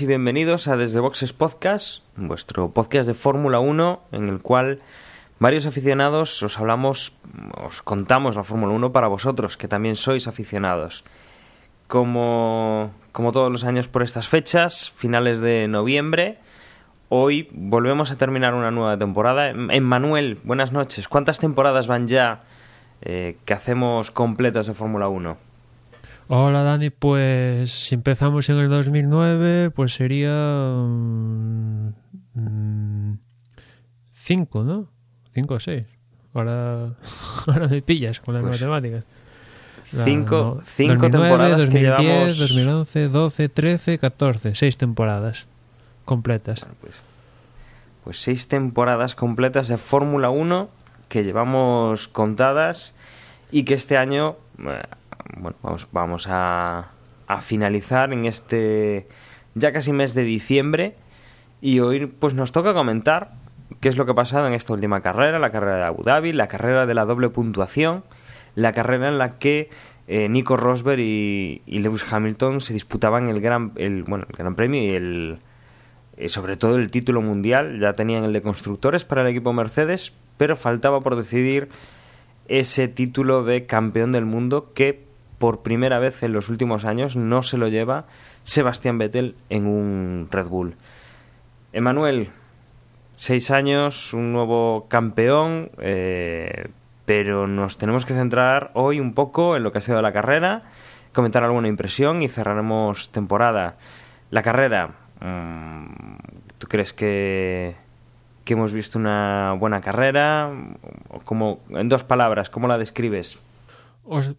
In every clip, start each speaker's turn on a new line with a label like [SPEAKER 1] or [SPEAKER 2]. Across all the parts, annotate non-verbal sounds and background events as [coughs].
[SPEAKER 1] Y bienvenidos a Desde Boxes Podcast, vuestro podcast de Fórmula 1 en el cual varios aficionados os hablamos, os contamos la Fórmula 1 para vosotros, que también sois aficionados. Como, como todos los años por estas fechas, finales de noviembre, hoy volvemos a terminar una nueva temporada. Emmanuel, buenas noches. ¿Cuántas temporadas van ya eh, que hacemos completas de Fórmula 1?
[SPEAKER 2] Hola Dani, pues si empezamos en el 2009, pues sería 5, mm, ¿no? 5 o 6. Ahora, [laughs] ahora me pillas con las
[SPEAKER 1] Pues,
[SPEAKER 2] matemáticas.
[SPEAKER 1] Cinco,
[SPEAKER 2] no,
[SPEAKER 1] cinco
[SPEAKER 2] 2009,
[SPEAKER 1] temporadas
[SPEAKER 2] 2010,
[SPEAKER 1] que llevamos.
[SPEAKER 2] 2011, 12, 13, 14. 6 temporadas completas.
[SPEAKER 1] Pues, pues seis temporadas completas de Fórmula 1 que llevamos contadas y que este año eh, bueno, vamos, vamos a, a finalizar en este ya casi mes de diciembre y hoy pues nos toca comentar qué es lo que ha pasado en esta última carrera, la carrera de Abu Dhabi, la carrera de la doble puntuación, la carrera en la que eh, Nico Rosberg y, Lewis Hamilton se disputaban el gran, el, bueno, el gran premio y el, eh, sobre todo el título mundial. Ya tenían el de constructores para el equipo Mercedes, pero faltaba por decidir ese título de campeón del mundo que por primera vez en los últimos años no se lo lleva Sebastián Vettel en un Red Bull. Emanuel, seis años, un nuevo campeón, eh, pero nos tenemos que centrar hoy un poco en lo que ha sido la carrera, comentar alguna impresión y cerraremos temporada. La carrera, mmm, ¿tú crees que, que hemos visto una buena carrera? Como, en dos palabras, ¿cómo la describes?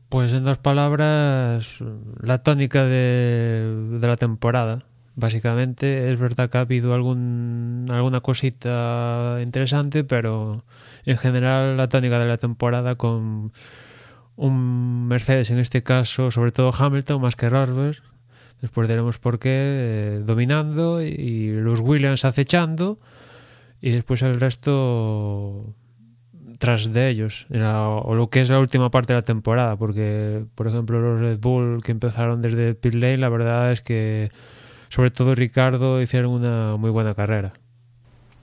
[SPEAKER 2] Pues en dos palabras, la tónica de, de la temporada. Básicamente, es verdad que ha habido algún, alguna cosita interesante, pero en general la tónica de la temporada con un Mercedes en este caso, sobre todo Hamilton más que Rosberg, después veremos por qué, eh, dominando y los Williams acechando y después el resto tras de ellos, o lo que es la última parte de la temporada, porque, por ejemplo, los Red Bull que empezaron desde pit lane, la verdad es que, sobre todo Ricardo, hicieron una muy buena carrera.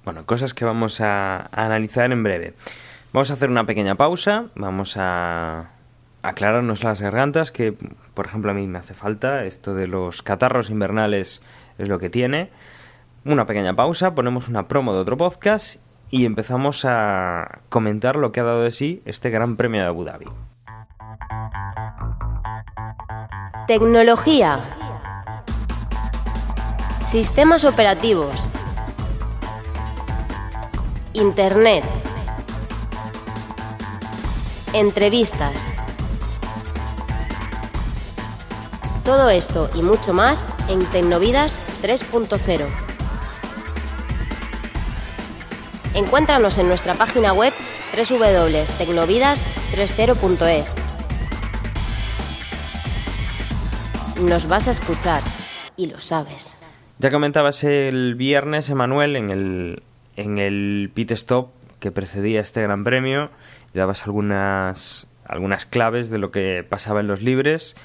[SPEAKER 1] Bueno, cosas que vamos a, a analizar en breve. Vamos a hacer una pequeña pausa, vamos a aclararnos las gargantas, que por ejemplo a mí me hace falta, esto de los catarros invernales es lo que tiene. Una pequeña pausa, ponemos una promo de otro podcast y empezamos a comentar lo que ha dado de sí este Gran Premio de Abu Dhabi.
[SPEAKER 3] Tecnología. Sistemas operativos. Internet. Entrevistas. Todo esto y mucho más en Tecnovidas 3.0. Encuéntranos en nuestra página web www.tecnovidas30.es. Nos vas a escuchar y lo sabes.
[SPEAKER 1] Ya comentabas el viernes, Emanuel, en el, en el pit stop que precedía este Gran Premio, dabas algunas, algunas claves de lo que pasaba en los libres,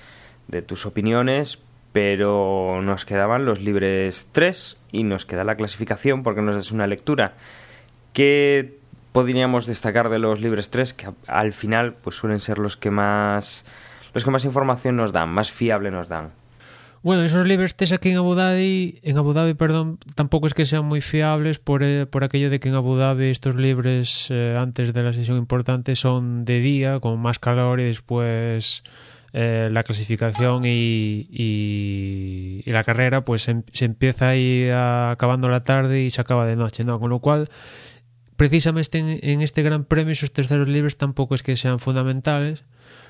[SPEAKER 1] de tus opiniones, pero nos quedaban los libres 3 y nos queda la clasificación porque nos das una lectura. ¿Qué podríamos destacar de los libres 3 que al final pues suelen ser los que más los que más información nos dan, más fiable nos dan?
[SPEAKER 2] Bueno, esos libres test aquí en Abu Dhabi, en Abu Dhabi, perdón, tampoco es que sean muy fiables por, eh, por aquello de que en Abu Dhabi estos libres eh, antes de la sesión importante son de día, con más calor y después eh, la clasificación y, y- la carrera pues se, em- empieza ahí acabando la tarde y se acaba de noche, ¿no? Con lo cual, precisamente en, este gran premio esos terceros libres tampoco es que sean fundamentales.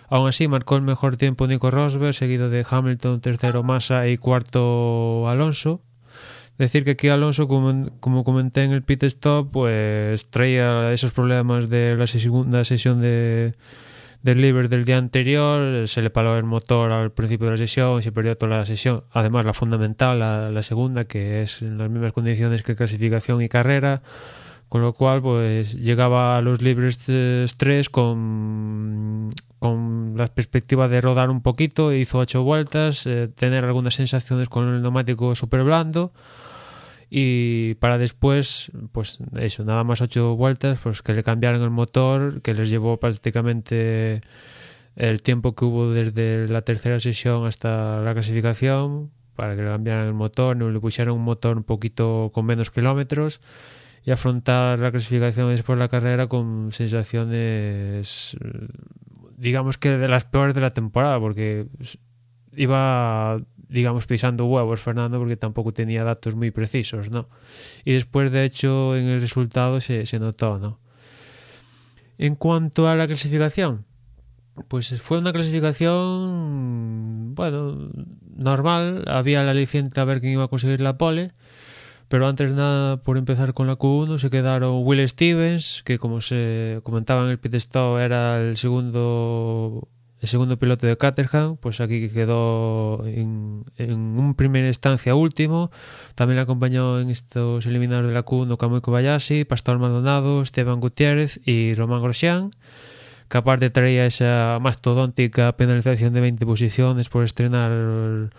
[SPEAKER 2] Aún así, marcó el mejor tiempo Nico Rosberg, seguido de Hamilton, tercero Massa y cuarto Alonso. Decir que aquí Alonso, como, como comenté en el pit stop, pues traía esos problemas de la segunda sesión de, del del día anterior, se le paló el motor al principio de la sesión y se perdió toda la sesión. Además, la fundamental, la segunda, que es en las mismas condiciones que clasificación y carrera, con lo cual pues llegaba a los libres 3 con, con la perspectiva de rodar un poquito, hizo ocho vueltas, eh, tener algunas sensaciones con el neumático súper blando. Y para después, pues eso, nada más ocho vueltas, pues que le cambiaran el motor, que les llevó prácticamente el tiempo que hubo desde la tercera sesión hasta la clasificación para que le cambiaran el motor, le pusieran un motor un poquito con menos kilómetros y afrontar la clasificación después de la carrera con sensaciones digamos que de las peores de la temporada porque iba digamos, pisando huevos Fernando porque tampoco tenía datos muy precisos, ¿no? Y después, de hecho, en el resultado se, se notó, ¿no? En cuanto a la clasificación, pues fue una clasificación, bueno, normal. Había la aliciente a ver quién iba a conseguir la pole. Pero antes nada, por empezar con la Q1, se quedaron Will Stevens, que como se comentaba en el pit stop era el segundo el segundo piloto de Caterham, pues aquí quedó en, en un primera instancia último. También le acompañó en estos eliminados de la Q1 Kamui Kobayashi, Pastor Maldonado, Esteban Gutiérrez y Román Grosjean, que aparte traía esa mastodóntica penalización de 20 posiciones por estrenar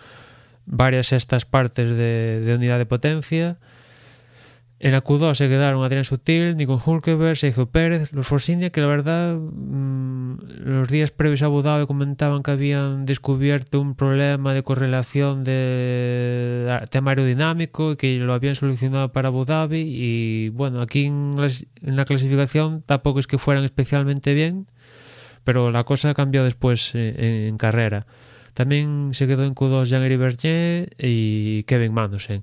[SPEAKER 2] varias estas partes de, unidad de potencia. En la Q2 se quedaron Adrián Sutil, Nico Hulkeberg, Sergio Pérez, los Forsinia, que la verdad mmm, los días previos a Abu Dhabi comentaban que habían descubierto un problema de correlación de tema aerodinámico y que lo habían solucionado para Abu Dhabi y bueno, aquí en, la clasificación tampoco es que fueran especialmente bien, pero la cosa cambió después en, en carrera. Tamén se quedou en Q2 Jean-Éric Berger e Kevin Magnussen.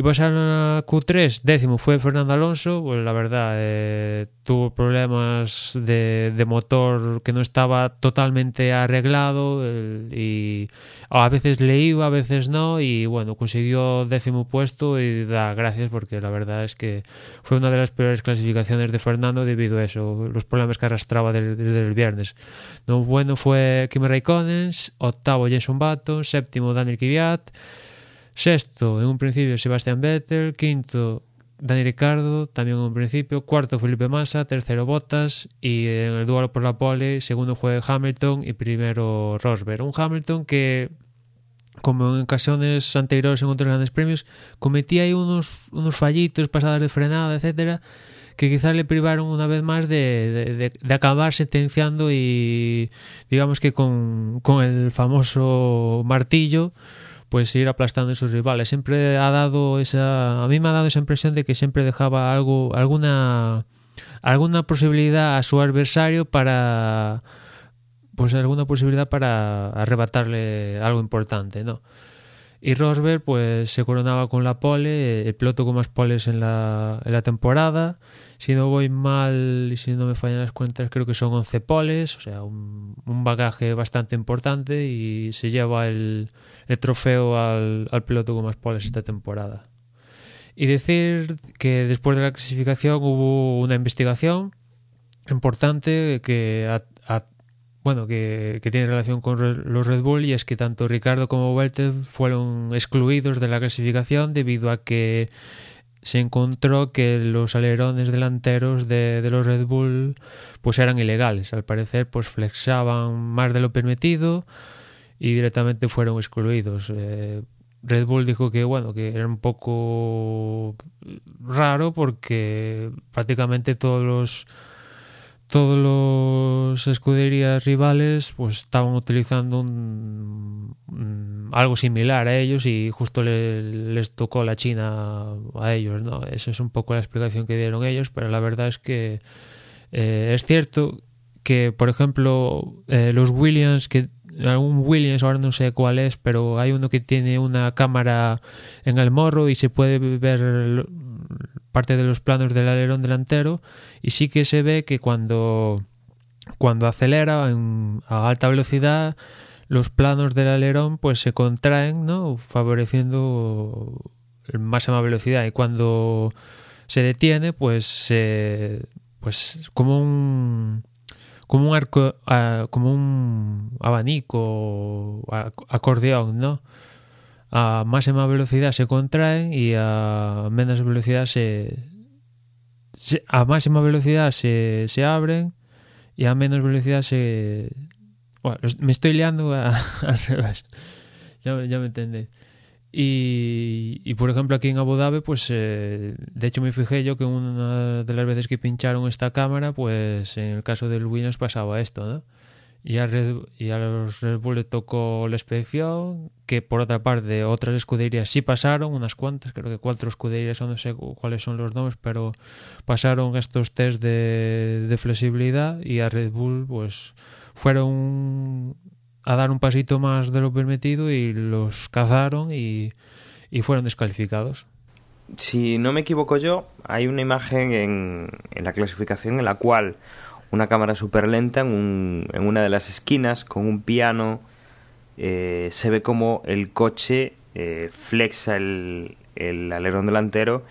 [SPEAKER 2] Y pasaron a Q3, décimo fue Fernando Alonso, pues la verdad eh, tuvo problemas de, de, motor que no estaba totalmente arreglado eh, y a veces le iba, a veces no y bueno, consiguió décimo puesto y da gracias porque la verdad es que fue una de las peores clasificaciones de Fernando debido a eso, los problemas que arrastraba desde, el viernes. No bueno fue Kimi Raikkonen, octavo Jason Button, séptimo Daniel Kvyat, Sexto, en un principio, Sebastián Vettel. Quinto, Dani Ricardo, también en un principio. Cuarto, Felipe Massa. Tercero, Bottas. Y en el duelo por la pole, segundo fue Hamilton y primero Rosberg. Un Hamilton que, como en ocasiones anteriores en otros grandes premios, cometía ahí unos, unos fallitos, pasadas de frenada, etcétera que quizás le privaron una vez más de, de, de, acabar sentenciando y digamos que con, con el famoso martillo pues ir aplastando a sus rivales. Siempre ha dado esa, a mí me ha dado esa impresión de que siempre dejaba algo, alguna, alguna posibilidad a su adversario para, pues alguna posibilidad para arrebatarle algo importante, ¿no? Y Rosberg pues se coronaba con la pole, el piloto con más poles en la, en la temporada. Si no voy mal y si no me fallan las cuentas, creo que son 11 poles, o sea, un, un bagaje bastante importante y se lleva el, el trofeo al, al, piloto con más poles esta temporada. Y decir que después de la clasificación hubo una investigación importante que a, a, bueno, que, tiene relación con los Red Bull y es que tanto Ricardo como Welter fueron excluidos de la clasificación debido a que se encontró que los alerones delanteros de, de, los Red Bull pues eran ilegales. Al parecer pues flexaban más de lo permitido y directamente fueron excluidos. Eh, Red Bull dijo que bueno que era un poco raro porque prácticamente todos los todos los escuderías rivales pues estaban utilizando un, un, algo similar a ellos y justo le, les tocó la China a ellos no eso es un poco la explicación que dieron ellos pero la verdad es que eh, es cierto que por ejemplo eh, los Williams que algún Williams ahora no sé cuál es pero hay uno que tiene una cámara en el morro y se puede ver parte de los planos del alerón delantero y sí que se ve que cuando, cuando acelera en, a alta velocidad los planos del alerón pues se contraen, ¿no? favoreciendo máxima velocidad y cuando se detiene pues se pues como un como un arco, a, como un abanico a, acordeón, ¿no? A máxima velocidad se contraen y a menos velocidad se, a máxima velocidad se, se abren y a menos velocidad se bueno, me estoy liando a, [laughs] al revés. Ya, ya me entendéis. Y, y, por ejemplo aquí en Abu Dhabi pues eh, de hecho me fijé yo que una de las veces que pincharon esta cámara pues en el caso del Williams pasaba esto ¿no? Y a, Red, y a los Red Bull le tocó la expedición que por otra parte otras escuderías sí pasaron unas cuantas creo que cuatro escuderías no sé cuáles son los nombres pero pasaron estos test de, de flexibilidad y a Red Bull pues fueron a dar un pasito más de lo permitido y los cazaron y, y fueron descalificados.
[SPEAKER 1] Si no me equivoco yo, hay una imagen en, en la clasificación en la cual una cámara súper lenta en, un, en, una de las esquinas con un piano eh, se ve como el coche eh, flexa el, el, alerón delantero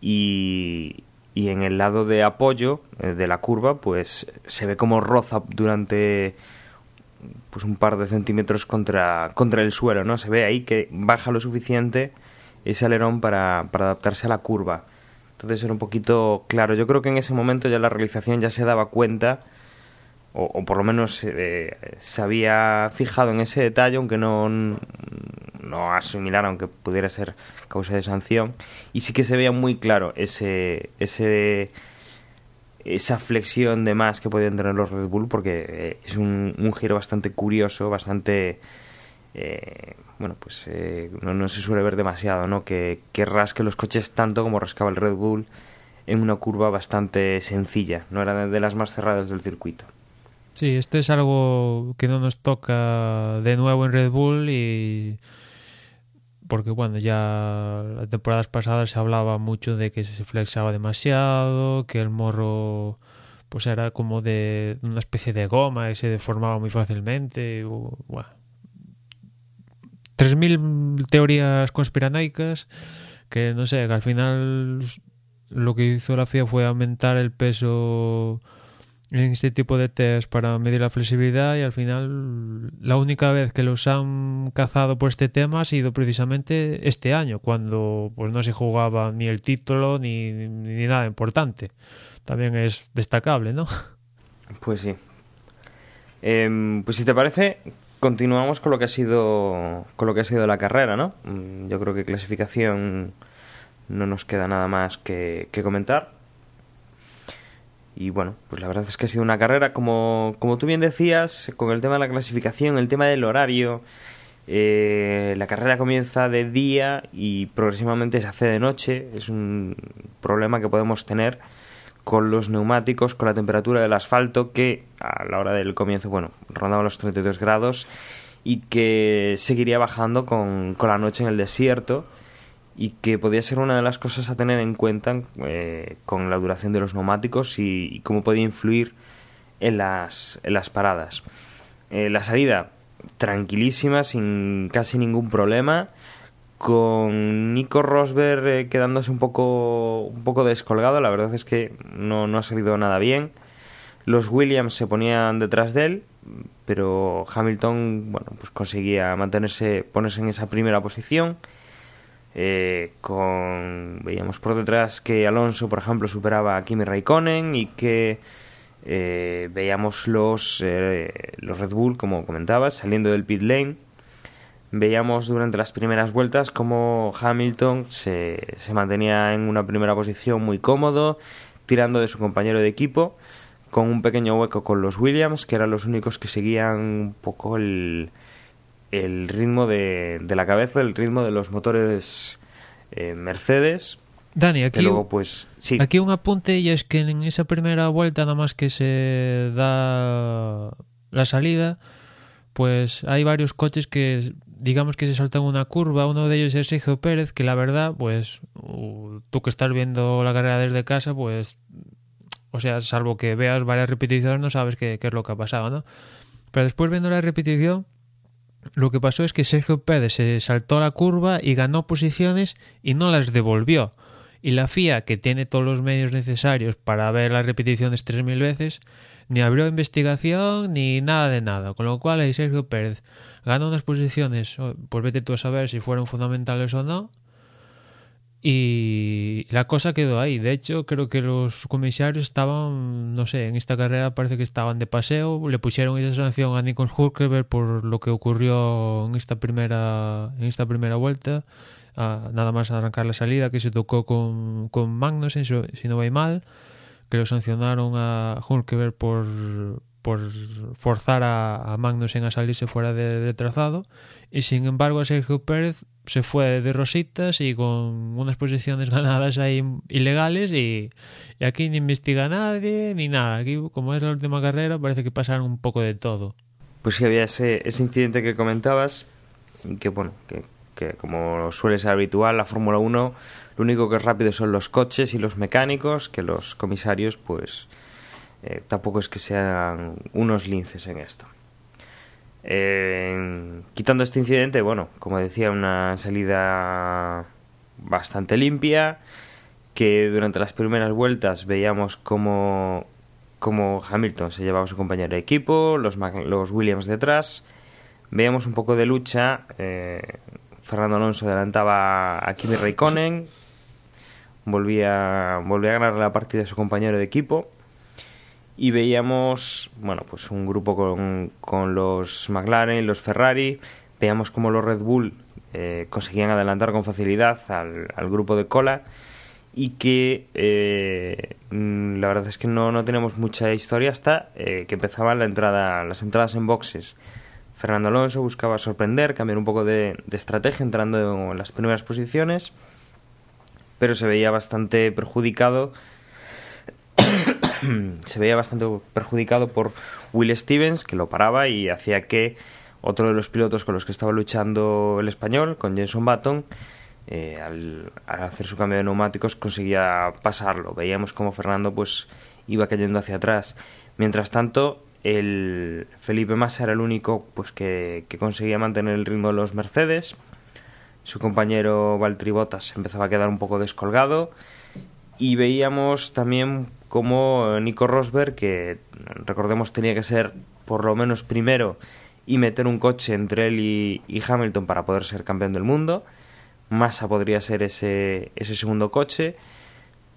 [SPEAKER 1] y, y, en el lado de apoyo eh, de la curva pues se ve como roza durante pues un par de centímetros contra, contra el suelo, ¿no? Se ve ahí que baja lo suficiente ese alerón para, para adaptarse a la curva. Entonces era un poquito claro. Yo creo que en ese momento ya la realización ya se daba cuenta, o, o por lo menos eh, se había fijado en ese detalle, aunque no, no asimilara, aunque pudiera ser causa de sanción. Y sí que se veía muy claro ese, ese esa flexión de más que podían tener los Red Bull porque eh, es un, un, giro bastante curioso, bastante... Eh, bueno, pues eh, no, no, se suele ver demasiado, ¿no? Que, que, rasque los coches tanto como rascaba el Red Bull en una curva bastante sencilla, no era de las más cerradas del circuito.
[SPEAKER 2] Sí, esto es algo que no nos toca de nuevo en Red Bull y porque bueno, ya las temporadas pasadas se hablaba mucho de que se flexaba demasiado, que el morro pues era como de una especie de goma y se deformaba muy fácilmente. Bueno. 3.000 teorías conspiranoicas que no sé, que al final lo que hizo la FIA fue aumentar el peso en este tipo de test para medir la flexibilidad y al final la única vez que los han cazado por este tema ha sido precisamente este año, cuando pues no se jugaba ni el título ni, nada importante. También es destacable, ¿no?
[SPEAKER 1] Pues sí. Eh, pues si te parece, continuamos con lo que ha sido con lo que ha sido la carrera, ¿no? Mm, yo creo que clasificación no nos queda nada más que, comentar. Y bueno, pues la verdad es que ha sido una carrera, como, como tú bien decías, con el tema de la clasificación, el tema del horario. Eh, la carrera comienza de día y progresivamente se hace de noche. Es un problema que podemos tener con los neumáticos, con la temperatura del asfalto, que a la hora del comienzo, bueno, rondaba los 32 grados y que seguiría bajando con, con la noche en el desierto y que podría ser una de las cosas a tener en cuenta eh, con la duración de los neumáticos y, y cómo podía influir en las, en las paradas. Eh, la salida tranquilísima, sin casi ningún problema, con Nico Rosberg eh, quedándose un poco, un poco descolgado, la verdad es que no, no ha salido nada bien. Los Williams se ponían detrás de él, pero Hamilton bueno, pues conseguía mantenerse, ponerse en esa primera posición eh, con veíamos por detrás que Alonso, por ejemplo, superaba a Kimi Raikkonen y que eh, veíamos los, los Red Bull, como comentabas, saliendo del pit lane. Veíamos durante las primeras vueltas como Hamilton se, se mantenía en una primera posición muy cómodo, tirando de su compañero de equipo, con un pequeño hueco con los Williams, que eran los únicos que seguían un poco el, el ritmo de, de la cabeza, el ritmo de los motores eh, Mercedes.
[SPEAKER 2] Dani, aquí,
[SPEAKER 1] luego, pues, sí.
[SPEAKER 2] aquí un apunte y es que en esa primera vuelta, nada más que se da la salida, pues hay varios coches que digamos que se saltan una curva, uno de ellos es Sergio Pérez, que la verdad, pues tú que estás viendo la carrera desde casa, pues, o sea, salvo que veas varias repeticiones, no sabes qué, qué es lo que ha pasado, ¿no? Pero después viendo la repetición, lo que pasó es que Sergio Pérez se saltó la curva y ganó posiciones y no las devolvió. Y la FIA, que tiene todos los medios necesarios para ver las repeticiones 3.000 veces, ni abrió investigación ni nada de nada. Con lo cual ahí Sergio Pérez ganó unas posiciones, pues vete tú a saber si fueron fundamentales o no. Y la cosa quedó ahí. De hecho, creo que los comisarios estaban, no sé, en esta carrera parece que estaban de paseo. Le pusieron esa sanción a Nikon Hulkenberg por lo que ocurrió en esta primera, en esta primera vuelta. nada más arrancar la salida, que se tocó con, con Magnussen, si no va mal. Que lo sancionaron a Hulkenberg por, por forzar a, a Magnussen a salirse fuera de, de, trazado. Y sin embargo a Sergio Pérez se fue de rositas y con unas posiciones [laughs] ganadas ahí ilegales y, y aquí ni investiga nadie ni nada. Aquí como es la última carrera parece que pasaron un poco de todo.
[SPEAKER 1] Pues sí había ese, ese incidente que comentabas que bueno que, que como suele ser habitual la Fórmula 1 lo único que es rápido son los coches y los mecánicos que los comisarios pues eh, tampoco es que sean unos linces en esto. Quitando este incidente, bueno, como decía, una salida bastante limpia, que durante las primeras vueltas veíamos como Hamilton se llevaba a su compañero de equipo, los, los Williams detrás, veíamos un poco de lucha, eh, Fernando Alonso adelantaba a Kimi Raikkonen, volvía, volvía a ganar la partida a su compañero de equipo, y veíamos, bueno, pues un grupo con, con los McLaren, los Ferrari, veíamos como los Red Bull eh, conseguían adelantar con facilidad al, al grupo de cola y que eh, mm, la verdad es que no, no tenemos mucha historia hasta eh, que empezaba la entrada, las entradas en boxes. Fernando Alonso buscaba sorprender, cambiar un poco de, de estrategia entrando en las primeras posiciones, pero se veía bastante perjudicado [coughs] se veía bastante perjudicado por Will Stevens, que lo paraba y hacía que otro de los pilotos con los que estaba luchando el español, con Jenson Button, eh, al, hacer su cambio de neumáticos conseguía pasarlo. Veíamos como Fernando pues iba cayendo hacia atrás. Mientras tanto, el Felipe Massa era el único pues que, que conseguía mantener el ritmo de los Mercedes. Su compañero Valtteri Bottas empezaba a quedar un poco descolgado y veíamos también como Nico Rosberg, que recordemos tenía que ser por lo menos primero y meter un coche entre él y, Hamilton para poder ser campeón del mundo. Massa podría ser ese, ese segundo coche,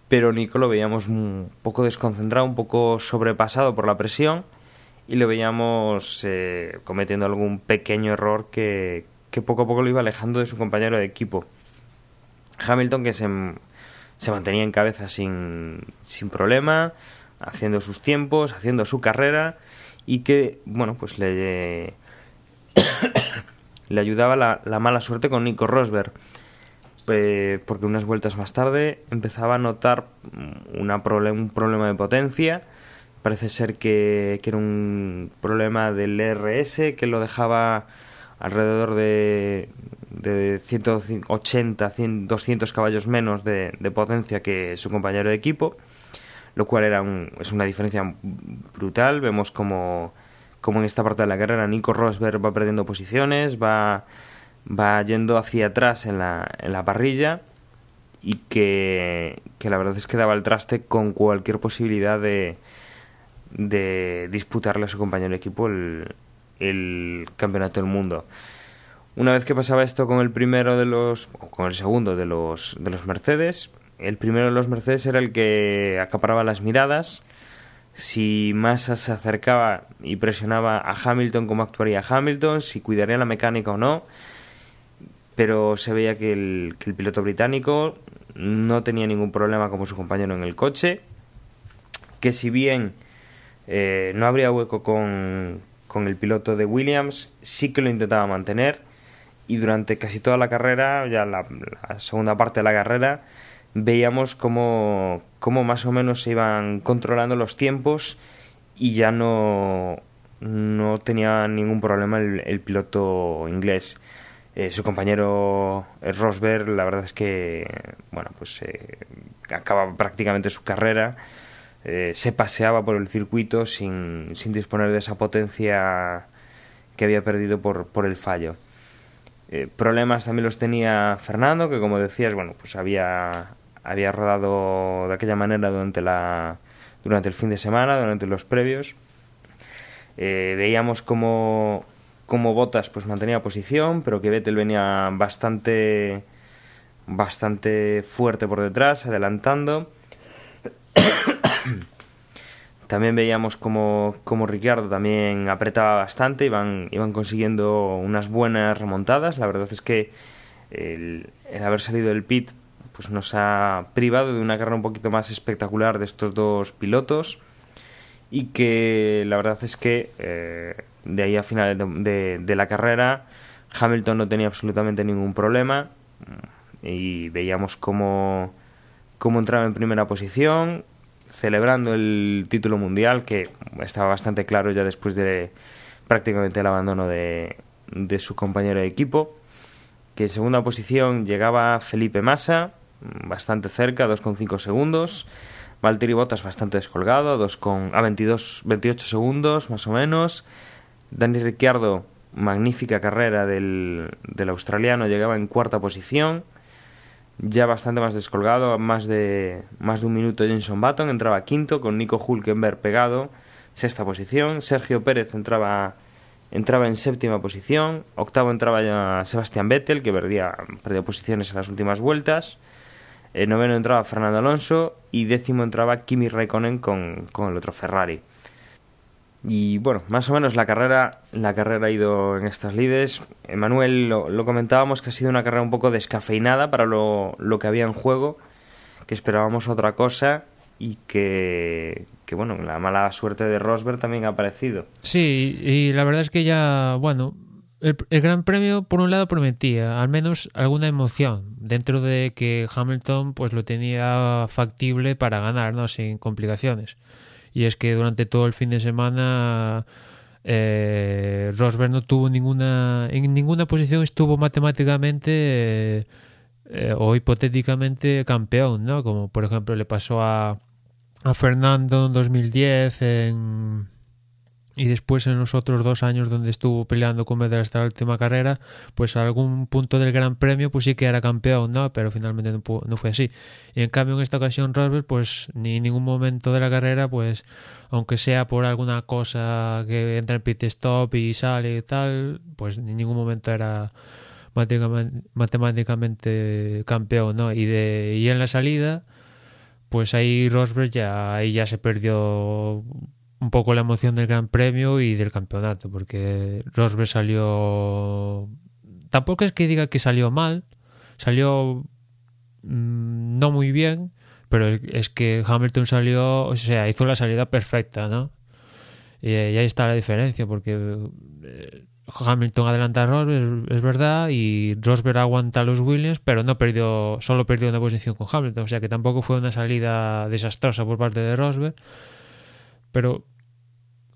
[SPEAKER 1] pero Nico lo veíamos un poco desconcentrado, un poco sobrepasado por la presión y lo veíamos eh, cometiendo algún pequeño error que, que poco a poco lo iba alejando de su compañero de equipo. Hamilton que se se mantenía en cabeza sin, sin problema, haciendo sus tiempos, haciendo su carrera y que, bueno, pues le, [coughs] le ayudaba la, la, mala suerte con Nico Rosberg. Eh, porque unas vueltas más tarde empezaba a notar una problem un problema de potencia. Parece ser que, que era un problema del RS que lo dejaba alrededor de, de 180, 100, 200 caballos menos de, de, potencia que su compañero de equipo, lo cual era un, es una diferencia brutal. Vemos como, como en esta parte de la carrera Nico Rosberg va perdiendo posiciones, va, va yendo hacia atrás en la, en la parrilla y que, que la verdad es que daba el traste con cualquier posibilidad de, de disputarle a su compañero de equipo el, el campeonato del mundo. Una vez que pasaba esto con el primero de los, con el segundo de los, de los Mercedes, el primero de los Mercedes era el que acaparaba las miradas. Si Massa se acercaba y presionaba a Hamilton, cómo actuaría Hamilton, si cuidaría la mecánica o no. Pero se veía que el, que el piloto británico no tenía ningún problema como su compañero en el coche. Que si bien eh, no habría hueco con, con el piloto de Williams, sí que lo intentaba mantener y durante casi toda la carrera, ya la, segunda parte de la carrera, veíamos cómo, cómo, más o menos se iban controlando los tiempos y ya no, no tenía ningún problema el, el piloto inglés. Eh, su compañero eh, Rosberg, la verdad es que, bueno, pues eh, acaba prácticamente su carrera, eh, se paseaba por el circuito sin, sin disponer de esa potencia que había perdido por, por el fallo. Eh, problemas también los tenía Fernando, que como decías, bueno, pues había, había rodado de aquella manera durante la, durante el fin de semana, durante los previos. Eh, veíamos como, como Botas pues mantenía posición, pero que Vettel venía bastante bastante fuerte por detrás, adelantando. [clears throat] también veíamos como, como Ricciardo también apretaba bastante, iban, iban consiguiendo unas buenas remontadas. La verdad es que el, el haber salido del pit pues nos ha privado de una carrera un poquito más espectacular de estos dos pilotos y que la verdad es que eh, de ahí a finales de, de, la carrera Hamilton no tenía absolutamente ningún problema y veíamos cómo, cómo entraba en primera posición celebrando el título mundial que estaba bastante claro ya después de prácticamente el abandono de, de su compañero de equipo que en segunda posición llegaba Felipe Massa bastante cerca, 2,5 segundos Valtteri Bottas bastante descolgado, a 22, 28 segundos más o menos. Dani Ricciardo, magnífica carrera del, del australiano, llegaba en cuarta posición, ya bastante más descolgado, más de, más de un minuto Jenson Button, entraba quinto con Nico Hulkenberg pegado, sexta posición. Sergio Pérez entraba, entraba en séptima posición, octavo entraba ya Sebastián Vettel, que perdía, perdía posiciones en las últimas vueltas. En noveno entraba Fernando Alonso y décimo entraba Kimi Raikkonen con, con el otro Ferrari. Y bueno, más o menos la carrera, la carrera ha ido en estas lides. Emanuel, lo, lo, comentábamos que ha sido una carrera un poco descafeinada para lo, lo, que había en juego, que esperábamos otra cosa y que, que bueno, la mala suerte de Rosberg también ha aparecido.
[SPEAKER 2] Sí, y la verdad es que ya, bueno, el, el, Gran Premio, por un lado, prometía al menos alguna emoción, dentro de que Hamilton pues lo tenía factible para ganar, ¿no? sin complicaciones. Y es que durante todo el fin de semana eh, Rosberg no tuvo ninguna, en ninguna posición estuvo matemáticamente eh, o hipotéticamente campeón, ¿no? Como por ejemplo le pasó a, a Fernando en 2010 en y después en los otros dos años donde estuvo peleando con Vettel hasta la última carrera, pues a algún punto del Gran Premio pues sí que era campeón, ¿no? Pero finalmente no, fue así. Y en cambio en esta ocasión Rosberg pues ni en ningún momento de la carrera pues aunque sea por alguna cosa que entra en pit stop y sale y tal, pues en ningún momento era matemáticamente campeón, ¿no? Y, de, y en la salida pues ahí Rosberg ya, ahí ya se perdió un poco la emoción del Gran Premio y del campeonato, porque Rosberg salió... Tampoco es que diga que salió mal, salió mmm, no muy bien, pero es que Hamilton salió, o sea, hizo la salida perfecta, ¿no? Y, y ahí está la diferencia, porque eh, Hamilton adelanta a Rosberg, es verdad, y Rosberg aguanta a los Williams, pero no perdió, solo perdió una posición con Hamilton, o sea que tampoco fue una salida desastrosa por parte de Rosberg pero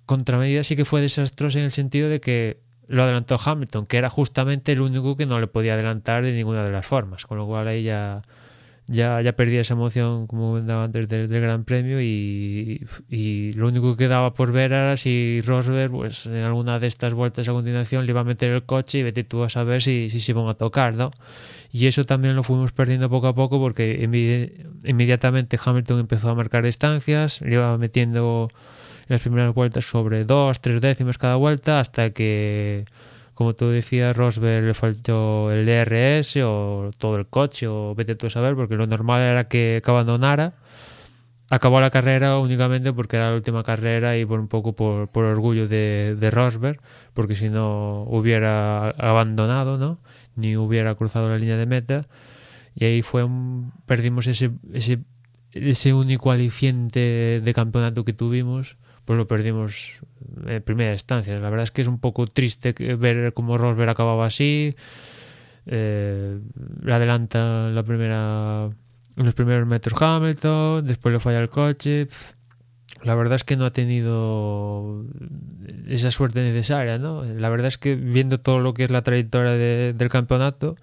[SPEAKER 2] contramedida sí que fue desastrosa en el sentido de que lo adelantó Hamilton, que era justamente el único que no le podía adelantar de ninguna de las formas, con lo cual ahí ya, ya, ya perdía esa emoción como andaba antes del, Gran Premio y, y, lo único que quedaba por ver era si Rosberg pues, en alguna de estas vueltas a continuación le iba a meter el coche y vete tú a saber si, si se iban a tocar, ¿no? Y eso también lo fuimos perdiendo poco a poco porque inmediatamente Hamilton empezó a marcar distancias, le iba metiendo las primeras vueltas sobre dos, tres décimas cada vuelta hasta que como tú decías, Rosberg le faltó el DRS o todo el coche o vete tú a saber, porque lo normal era que, abandonara. Acabó la carrera únicamente porque era la última carrera y por un poco por, orgullo de, de, Rosberg, porque si no hubiera abandonado, ¿no? Ni hubiera cruzado la línea de meta. Y ahí fue un, perdimos ese, ese, ese único aliciente de campeonato que tuvimos pues lo perdimos en primera instancia. La verdad es que es un poco triste ver cómo Rosberg acababa así. Eh, adelanta la primera, en los primeros metros Hamilton, después le falla el coche. La verdad es que no ha tenido esa suerte necesaria, ¿no? La verdad es que viendo todo lo que es la trayectoria de, del campeonato,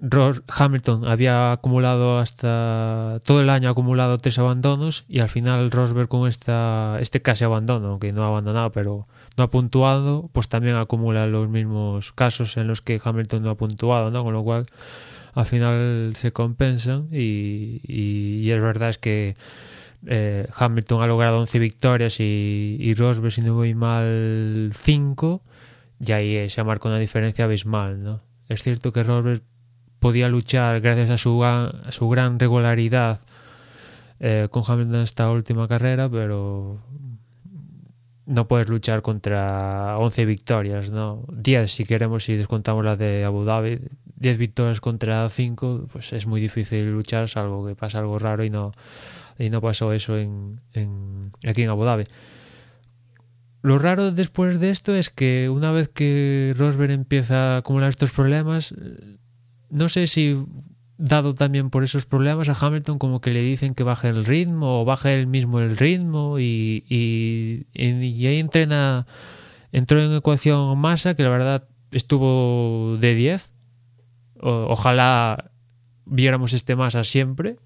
[SPEAKER 2] Ros Hamilton había acumulado hasta todo el año acumulado tres abandonos y al final Rosberg con esta este casi abandono, que no ha abandonado pero no ha puntuado, pues también acumula los mismos casos en los que Hamilton no ha puntuado, ¿no? Con lo cual al final se compensan y, y, y es verdad es que eh, Hamilton ha logrado 11 victorias y, y Rosberg, si no voy mal, 5, y ahí se marca una diferencia abismal, ¿no? Es cierto que Rosberg podía luchar gracias a su, su gran regularidad eh, con Hamilton en esta última carrera, pero no puedes luchar contra 11 victorias, ¿no? 10 si queremos, si descontamos la de Abu Dhabi, 10 victorias contra 5, pues es muy difícil luchar, salvo que pasa algo raro y no, y no pasó eso en, aquí en Abu Dhabi. Lo raro después de esto es que una vez que Rosberg empieza a acumular estos problemas, no sé si dado también por esos problemas a Hamilton como que le dicen que baje el ritmo o baje él mismo el ritmo y, y, y ahí entrena entró en ecuación masa que la verdad estuvo de 10 o, ojalá viéramos este masa siempre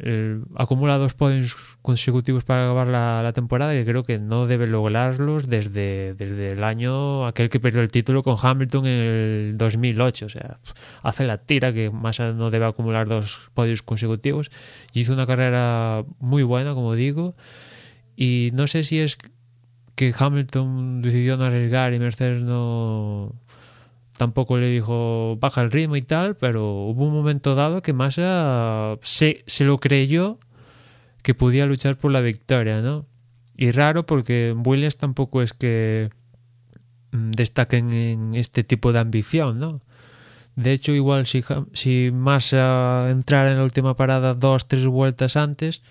[SPEAKER 2] eh, acumula dos podios consecutivos para acabar la, temporada que creo que no debe lograrlos desde, desde el año aquel que perdió el título con Hamilton en el 2008. O sea, hace la tira que Massa no debe acumular dos podios consecutivos. Y hizo una carrera muy buena, como digo. Y no sé si es que Hamilton decidió no arriesgar y Mercedes no tampoco le dijo baja el ritmo y tal, pero hubo un momento dado que Massa se, se lo creyó que podía luchar por la victoria, ¿no? Y raro porque Williams tampoco es que destaquen en este tipo de ambición, ¿no? De hecho, igual si, si Massa entrara en la última parada dos, tres vueltas antes,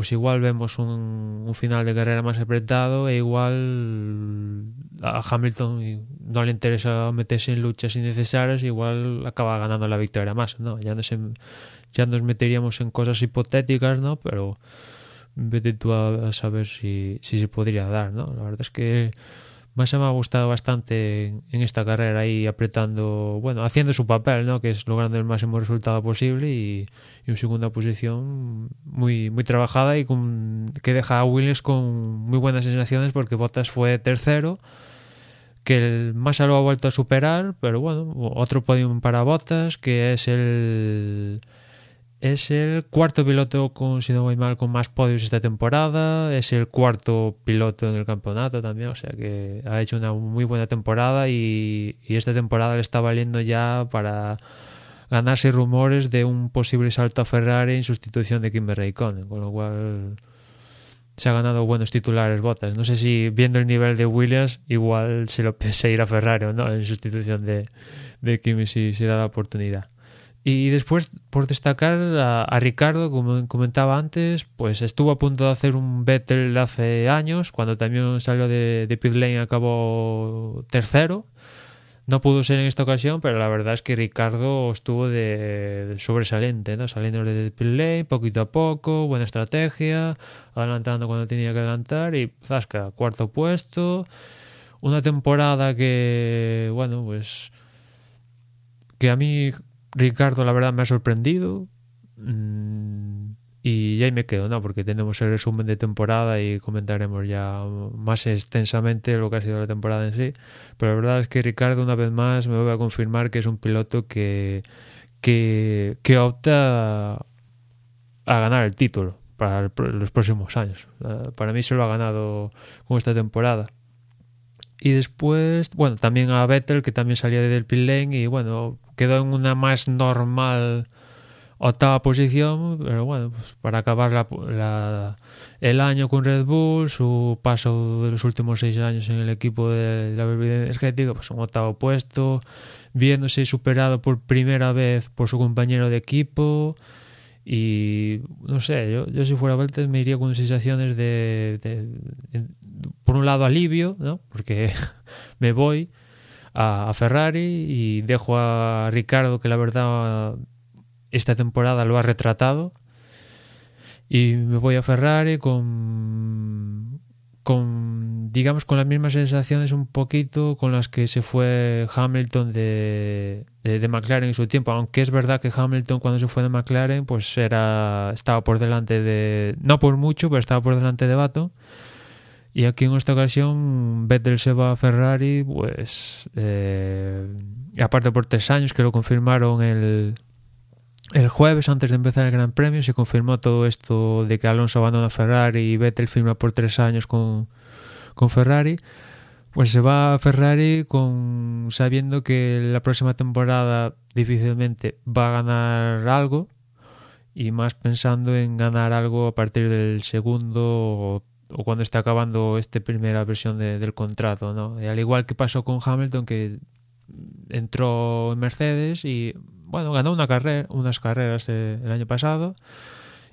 [SPEAKER 2] pues igual vemos un, final de carrera más apretado e igual a Hamilton no le interesa meterse en luchas innecesarias, igual acaba ganando la victoria más, ¿no? Ya nos, ya nos meteríamos en cosas hipotéticas, ¿no? Pero vete tú a, saber si, si se podría dar, ¿no? La verdad es que Massa me ha gustado bastante en esta carrera ahí apretando, bueno, haciendo su papel, ¿no? Que es logrando el máximo resultado posible y, y en segunda posición muy, muy trabajada y con, que deja a Williams con muy buenas sensaciones porque Bottas fue tercero, que el Massa lo ha vuelto a superar, pero bueno, otro podium para Bottas, que es el es el cuarto piloto, con, si no voy mal, con más podios esta temporada. Es el cuarto piloto en el campeonato también. O sea que ha hecho una muy buena temporada y, esta temporada le está valiendo ya para ganarse rumores de un posible salto a Ferrari en sustitución de Kimi Raikkonen. Con lo cual se ha ganado buenos titulares botas. No sé si viendo el nivel de Williams, igual se lo pese ir a Ferrari o no en sustitución de, de Kimi si se da la oportunidad. Y después, por destacar a, Ricardo, como comentaba antes, pues estuvo a punto de hacer un Vettel hace años, cuando también salió de, de pit acabó tercero. No pudo ser en esta ocasión, pero la verdad es que Ricardo estuvo de, de sobresaliente, ¿no? Saliendo de pit lane poquito a poco, buena estrategia, adelantando cuando tenía que adelantar y zasca, cuarto puesto. Una temporada que, bueno, pues que a mí Ricardo, la verdad, me ha sorprendido. Mm, y ya ahí me quedo, ¿no? Porque tenemos el resumen de temporada y comentaremos ya más extensamente lo que ha sido la temporada en sí. Pero la verdad es que Ricardo, una vez más, me voy a confirmar que es un piloto que, que, que opta a ganar el título para los próximos años. Para mí se lo ha ganado con esta temporada. Y después, bueno, también a Vettel, que también salía del pit lane y bueno, quedó en una más normal octava posición, pero bueno, pues para acabar la, la, el año con Red Bull, su paso de los últimos seis años en el equipo de la bebida energética, pues un octavo puesto, viéndose superado por primera vez por su compañero de equipo. Y no sé, yo, yo si fuera Vettel me iría con sensaciones de, de, de por un lado alivio, ¿no? Porque [laughs] me voy a, Ferrari y dejo a Ricardo que la verdad esta temporada lo ha retratado. Y me voy a Ferrari con digamos con las mismas sensaciones un poquito con las que se fue Hamilton de, de, de, McLaren en su tiempo. Aunque es verdad que Hamilton cuando se fue de McLaren pues era estaba por delante de no por mucho pero estaba por delante de Baton y aquí en esta ocasión Vettel se va a Ferrari, pues eh, aparte por tres años que lo confirmaron el, el jueves, antes de empezar el Gran Premio, se confirmó todo esto de que Alonso abandona Ferrari y Vettel firma por tres años con, con Ferrari. Pues se va a Ferrari con sabiendo que la próxima temporada difícilmente va a ganar algo y más pensando en ganar algo a partir del segundo o, o cuando esté acabando esta primera versión de, del contrato, ¿no? Y al igual que pasó con Hamilton que entró en Mercedes y bueno, ganó una carrera, unas carreras eh, el año pasado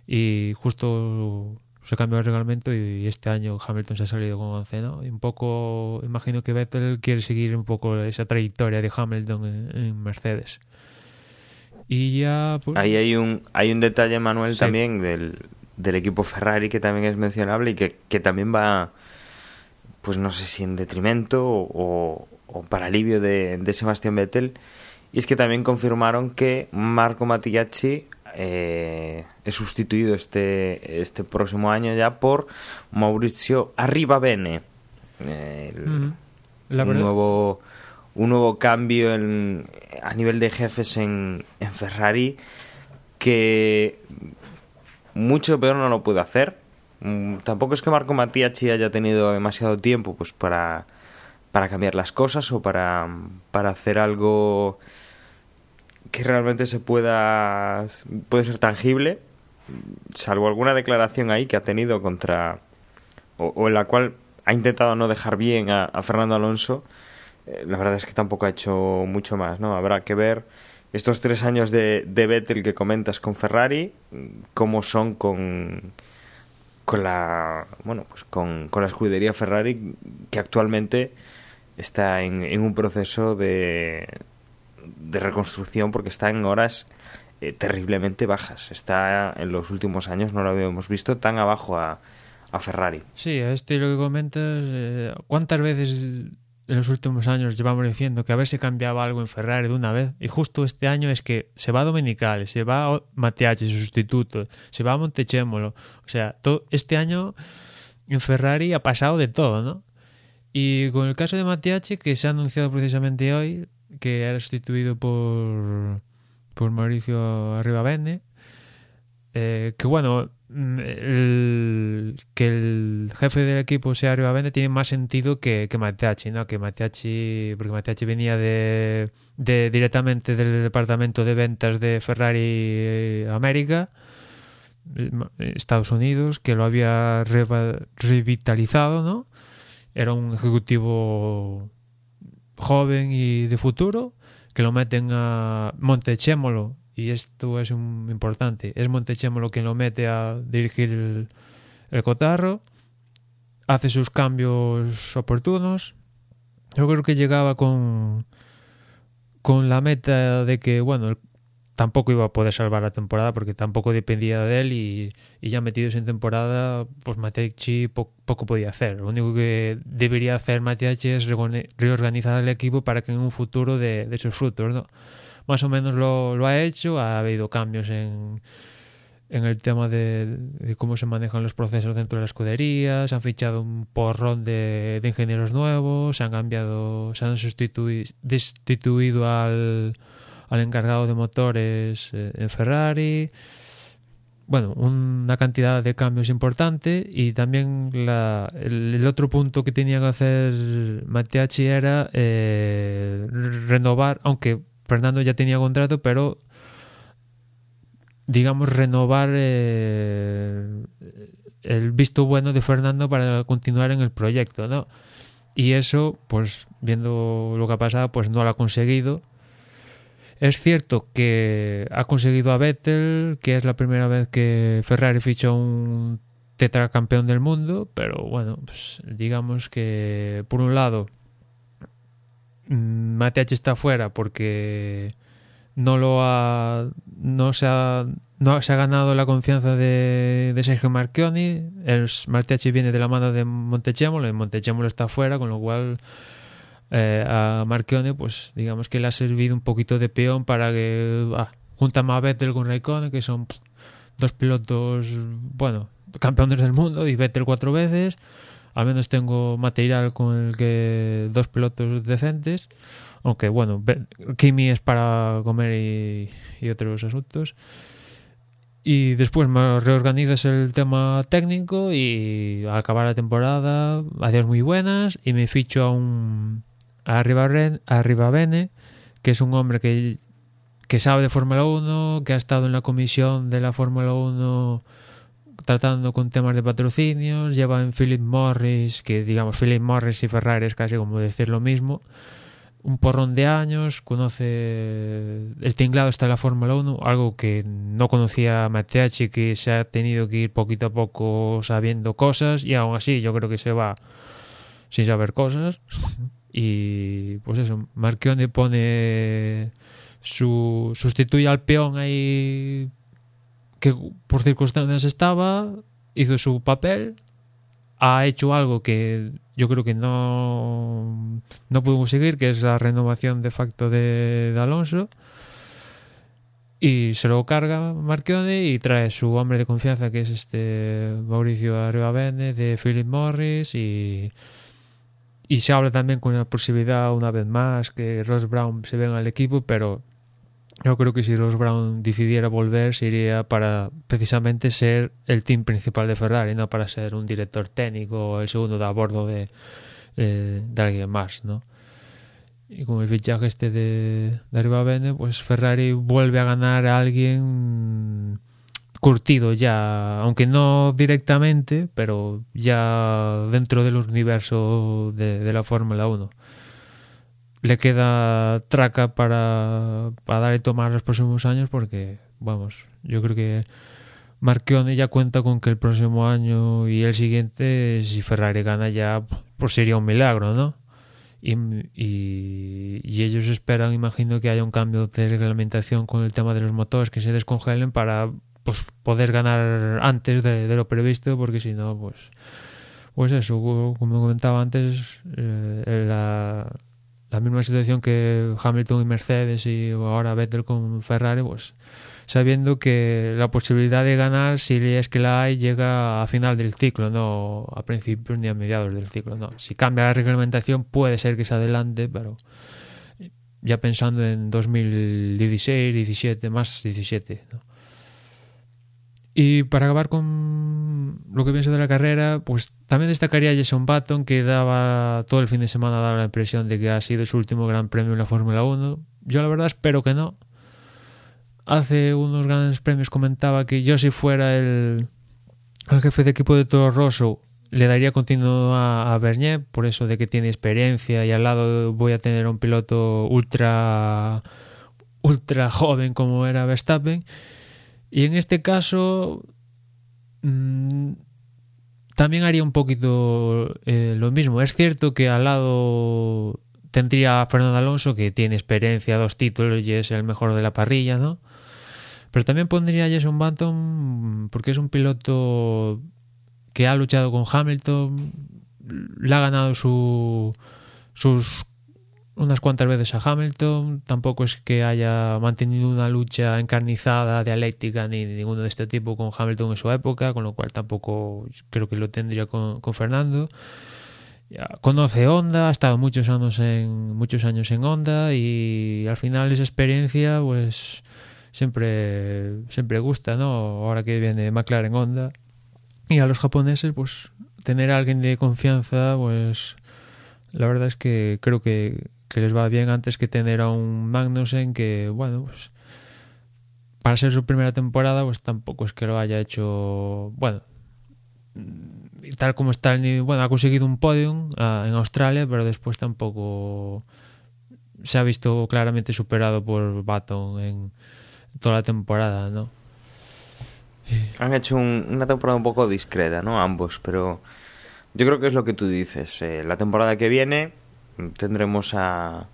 [SPEAKER 2] y justo se cambió el reglamento y este año Hamilton se ha salido con 11, ¿no? Y un poco, imagino que Vettel quiere seguir un poco esa trayectoria de Hamilton en, en Mercedes. Y ya... Pues,
[SPEAKER 1] Ahí hay un, hay un detalle, Manuel, sí. también del, del, equipo Ferrari que también es mencionable y que, que, también va, pues no sé si en detrimento o, o para alivio de, de Sebastián Vettel. Y es que también confirmaron que Marco Mattiacci eh, es sustituido este, este próximo año ya por Maurizio Arribabene. El, un, nuevo, un nuevo cambio en, a nivel de jefes en, en Ferrari que mucho peor no lo puede hacer. Mm, tampoco es que Marco Mattiacci haya tenido demasiado tiempo pues para, para cambiar las cosas o para, para hacer algo que realmente se pueda puede ser tangible salvo alguna declaración ahí que ha tenido contra o, en la cual ha intentado no dejar bien a, a Fernando Alonso eh, la verdad es que tampoco ha hecho mucho más no habrá que ver estos tres años de, de Vettel que comentas con Ferrari cómo son con con la bueno pues con, con la escudería Ferrari que actualmente está en, en un proceso de de reconstrucción porque está en horas eh, terriblemente bajas. Está en los últimos años, no lo habíamos visto, tan abajo a, a Ferrari.
[SPEAKER 2] Sí, a este lo que comentas, eh, ¿cuántas veces en los últimos años llevamos diciendo que a ver si cambiaba algo en Ferrari de una vez? Y justo este año es que se va a Domenicali, se va a Mattiacci, su sustituto, se va Montechémolo. O sea, todo, este año en Ferrari ha pasado de todo, ¿no? Y con el caso de Mattiacci, que se ha anunciado precisamente hoy, que era sustituido por, por Mauricio Arribavene. Eh, que bueno, el, que el jefe del equipo sea Arribavene tiene más sentido que, que ¿no? Que Mateachi, porque Mateachi venía de, de directamente del departamento de ventas de Ferrari América, Estados Unidos, que lo había revitalizado, ¿no? Era un ejecutivo joven y de futuro que lo meten a Montechémolo y esto es un importante es Montechémolo quien lo mete a dirigir el, el cotarro hace sus cambios oportunos yo creo que llegaba con con la meta de que bueno tampoco iba a poder salvar la temporada porque tampoco dependía de él y, y ya metidos en temporada, pues Matecci po poco podía hacer. Lo único que debería hacer Matecci es reorganizar el equipo para que en un futuro de, de sus frutos, ¿no? Más o menos lo, ha hecho, ha habido cambios en, en el tema de, cómo se manejan los procesos dentro de la escudería, se han fichado un porrón de, de ingenieros nuevos, se han cambiado, se han sustituido, destituido al al encargado de motores eh, en Ferrari. Bueno, una cantidad de cambios importante. Y también el, otro punto que tenía que hacer Mattiacci era eh, renovar, aunque Fernando ya tenía contrato, pero digamos renovar eh, el visto bueno de Fernando para continuar en el proyecto, ¿no? Y eso, pues viendo lo que ha pasado, pues no lo ha conseguido es cierto que ha conseguido a Vettel, que es la primera vez que Ferrari fichó un tetracampeón del mundo, pero bueno, pues digamos que por un lado Mateach está fuera porque no lo ha no se ha no se ha ganado la confianza de, de Sergio Marchioni el viene de la mano de Montechémolo y Montechémolo está fuera con lo cual eh, a Marchione, pues digamos que le ha servido un poquito de peón para que ah, junta a Vettel con Raikkonen, que son dos pilotos, bueno, campeones del mundo y Vettel cuatro veces. Al menos tengo material con el que dos pilotos decentes. Aunque bueno, Kimi es para comer y, otros asuntos. Y después me reorganizas el tema técnico y al acabar la temporada, hacías muy buenas y me ficho a un a Bene que es un hombre que, que sabe de Fórmula 1, que ha estado en la comisión de la Fórmula 1 tratando con temas de patrocinios, lleva en Philip Morris, que digamos Philip Morris y Ferrari es casi como decir lo mismo, un porrón de años, conoce el tinglado en la Fórmula 1, algo que no conocía Mateachi, que se ha tenido que ir poquito a poco sabiendo cosas y aún así yo creo que se va sin saber cosas. Y pues eso, Marchione pone su sustituye al peón ahí que por circunstancias estaba, hizo su papel, ha hecho algo que yo creo que no, no pudo conseguir, que es la renovación de facto de, Alonso. Y se lo carga Marchione y trae su hombre de confianza, que es este Mauricio Arribavene, de Philip Morris. Y, y se habla también con la posibilidad, una vez más, que Ross Brown se venga al equipo, pero yo creo que si Ross Brown decidiera volver sería para precisamente ser el team principal de Ferrari, no para ser un director técnico o el segundo de a bordo de, eh, alguien más, ¿no? Y con el fichaje este de, de Bene, pues Ferrari vuelve a ganar a alguien curtido ya, aunque no directamente, pero ya dentro del universo de, de la Fórmula 1 le queda traca para, para dar y tomar los próximos años porque, vamos, yo creo que Marchione ya cuenta con que el próximo año y el siguiente, si Ferrari gana ya, pues sería un milagro, ¿no? Y, y, ellos esperan, imagino, que haya un cambio de reglamentación con el tema de los motores que se descongelen para pues, poder ganar antes de, lo previsto, porque si no, pues, pues eso, como comentaba antes, eh, la, la misma situación que Hamilton y Mercedes y ahora Vettel con Ferrari, pues sabiendo que la posibilidad de ganar, si es que la hay, llega a final del ciclo, no a principios ni a mediados del ciclo. No. Si cambia la reglamentación, puede ser que se adelante, pero ya pensando en 2016, 17, más 17. ¿no? Y para acabar con lo que pienso de la carrera, pues también destacaría Jason Button, que daba todo el fin de semana daba la impresión de que ha sido su último gran premio en la Fórmula 1. Yo la verdad espero que no. Hace unos grandes premios comentaba que yo si fuera el, jefe de equipo de Toro Rosso le daría continuo a, a Bernier, por eso de que tiene experiencia y al lado voy a tener un piloto ultra ultra joven como era Verstappen y en este caso mmm, también haría un poquito eh, lo mismo. Es cierto que al lado tendría a Fernando Alonso, que tiene experiencia, dos títulos y es el mejor de la parrilla, ¿no? Pero también pondría a Jason Button porque es un piloto que ha luchado con Hamilton, le ha ganado su, sus unas cuantas veces a Hamilton. Tampoco es que haya mantenido una lucha encarnizada, dialéctica, ni ninguno de este tipo con Hamilton en su época, con lo cual tampoco creo que lo tendría con, Fernando. conoce Honda, ha estado muchos años en muchos años en Honda y al final esa experiencia pues siempre siempre gusta, ¿no? Ahora que viene McLaren Honda y a los japoneses pues tener a alguien de confianza pues la verdad es que creo que que les va bien antes que tener a un Magnussen que, bueno, pues para ser su primera temporada, pues tampoco es que lo haya hecho, bueno, tal como está el nivel, bueno, ha conseguido un podium uh, en Australia, pero después tampoco se ha visto claramente superado por Baton en toda la temporada, ¿no?
[SPEAKER 1] Han hecho un, una temporada un poco discreta, ¿no? Ambos, pero yo creo que es lo que tú dices. Eh, la temporada que viene tendremos a,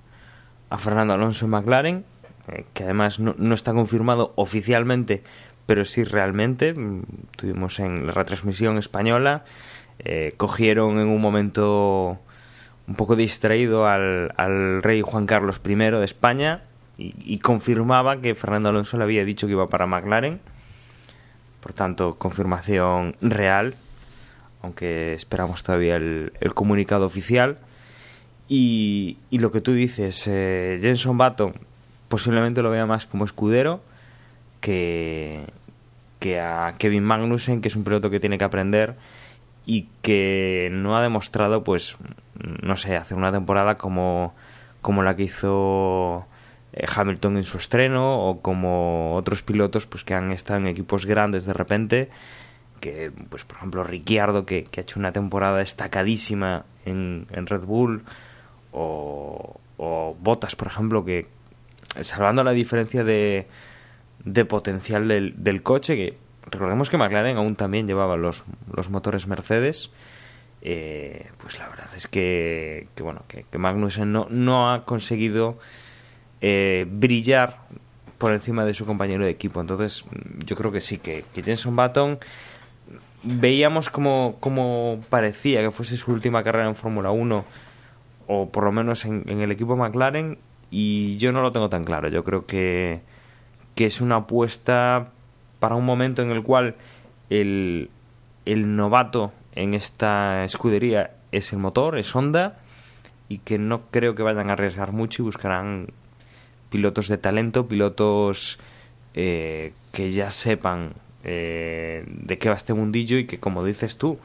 [SPEAKER 1] a Fernando Alonso en McLaren, eh, que además no, está confirmado oficialmente, pero sí realmente. Mm, tuvimos en la retransmisión española, eh, cogieron en un momento un poco distraído al, al rey Juan Carlos I de España y, confirmaba que Fernando Alonso le había dicho que iba para McLaren. Por tanto, confirmación real. aunque esperamos todavía el, comunicado oficial. Y, lo que tú dices, eh, Jenson Button posiblemente lo vea más como escudero que, que a Kevin Magnussen, que es un piloto que tiene que aprender y que no ha demostrado, pues, no sé, hacer una temporada como, como la que hizo eh, Hamilton en su estreno o como otros pilotos pues que han estado en equipos grandes de repente que pues por ejemplo Ricciardo que, ha hecho una temporada destacadísima en, Red Bull o, o Bottas por ejemplo que salvando la diferencia de, de potencial del, del coche que recordemos que McLaren aún también llevaba los, los motores Mercedes eh, pues la verdad es que, que bueno que, que Magnussen no, no ha conseguido eh, brillar por encima de su compañero de equipo. Entonces, yo creo que sí, que, que Jenson Button veíamos como, como parecía que fuese su última carrera en Fórmula 1, o por lo menos en, el equipo McLaren, y yo no lo tengo tan claro. Yo creo que, que es una apuesta para un momento en el cual el, el novato en esta escudería es el motor, es Honda, y que no creo que vayan a arriesgar mucho y buscarán pilotos de talento, pilotos eh, que ya sepan eh, de qué va este mundillo y que, como dices tú,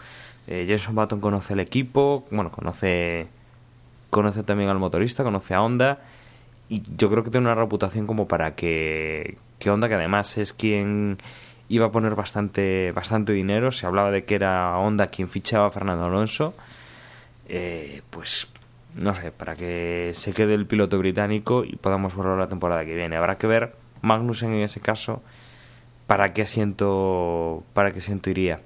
[SPEAKER 1] eh, Jason Button conoce el equipo, bueno, conoce, conoce también al motorista, conoce a Honda y yo creo que tiene una reputación como para que, que Honda, que además es quien iba a poner bastante, bastante dinero, se hablaba de que era Honda quien fichaba a Fernando Alonso, pues no sé, para que se quede el piloto británico y podamos verlo la temporada que viene. Habrá que ver Magnussen en ese caso para qué asiento para qué asiento iría.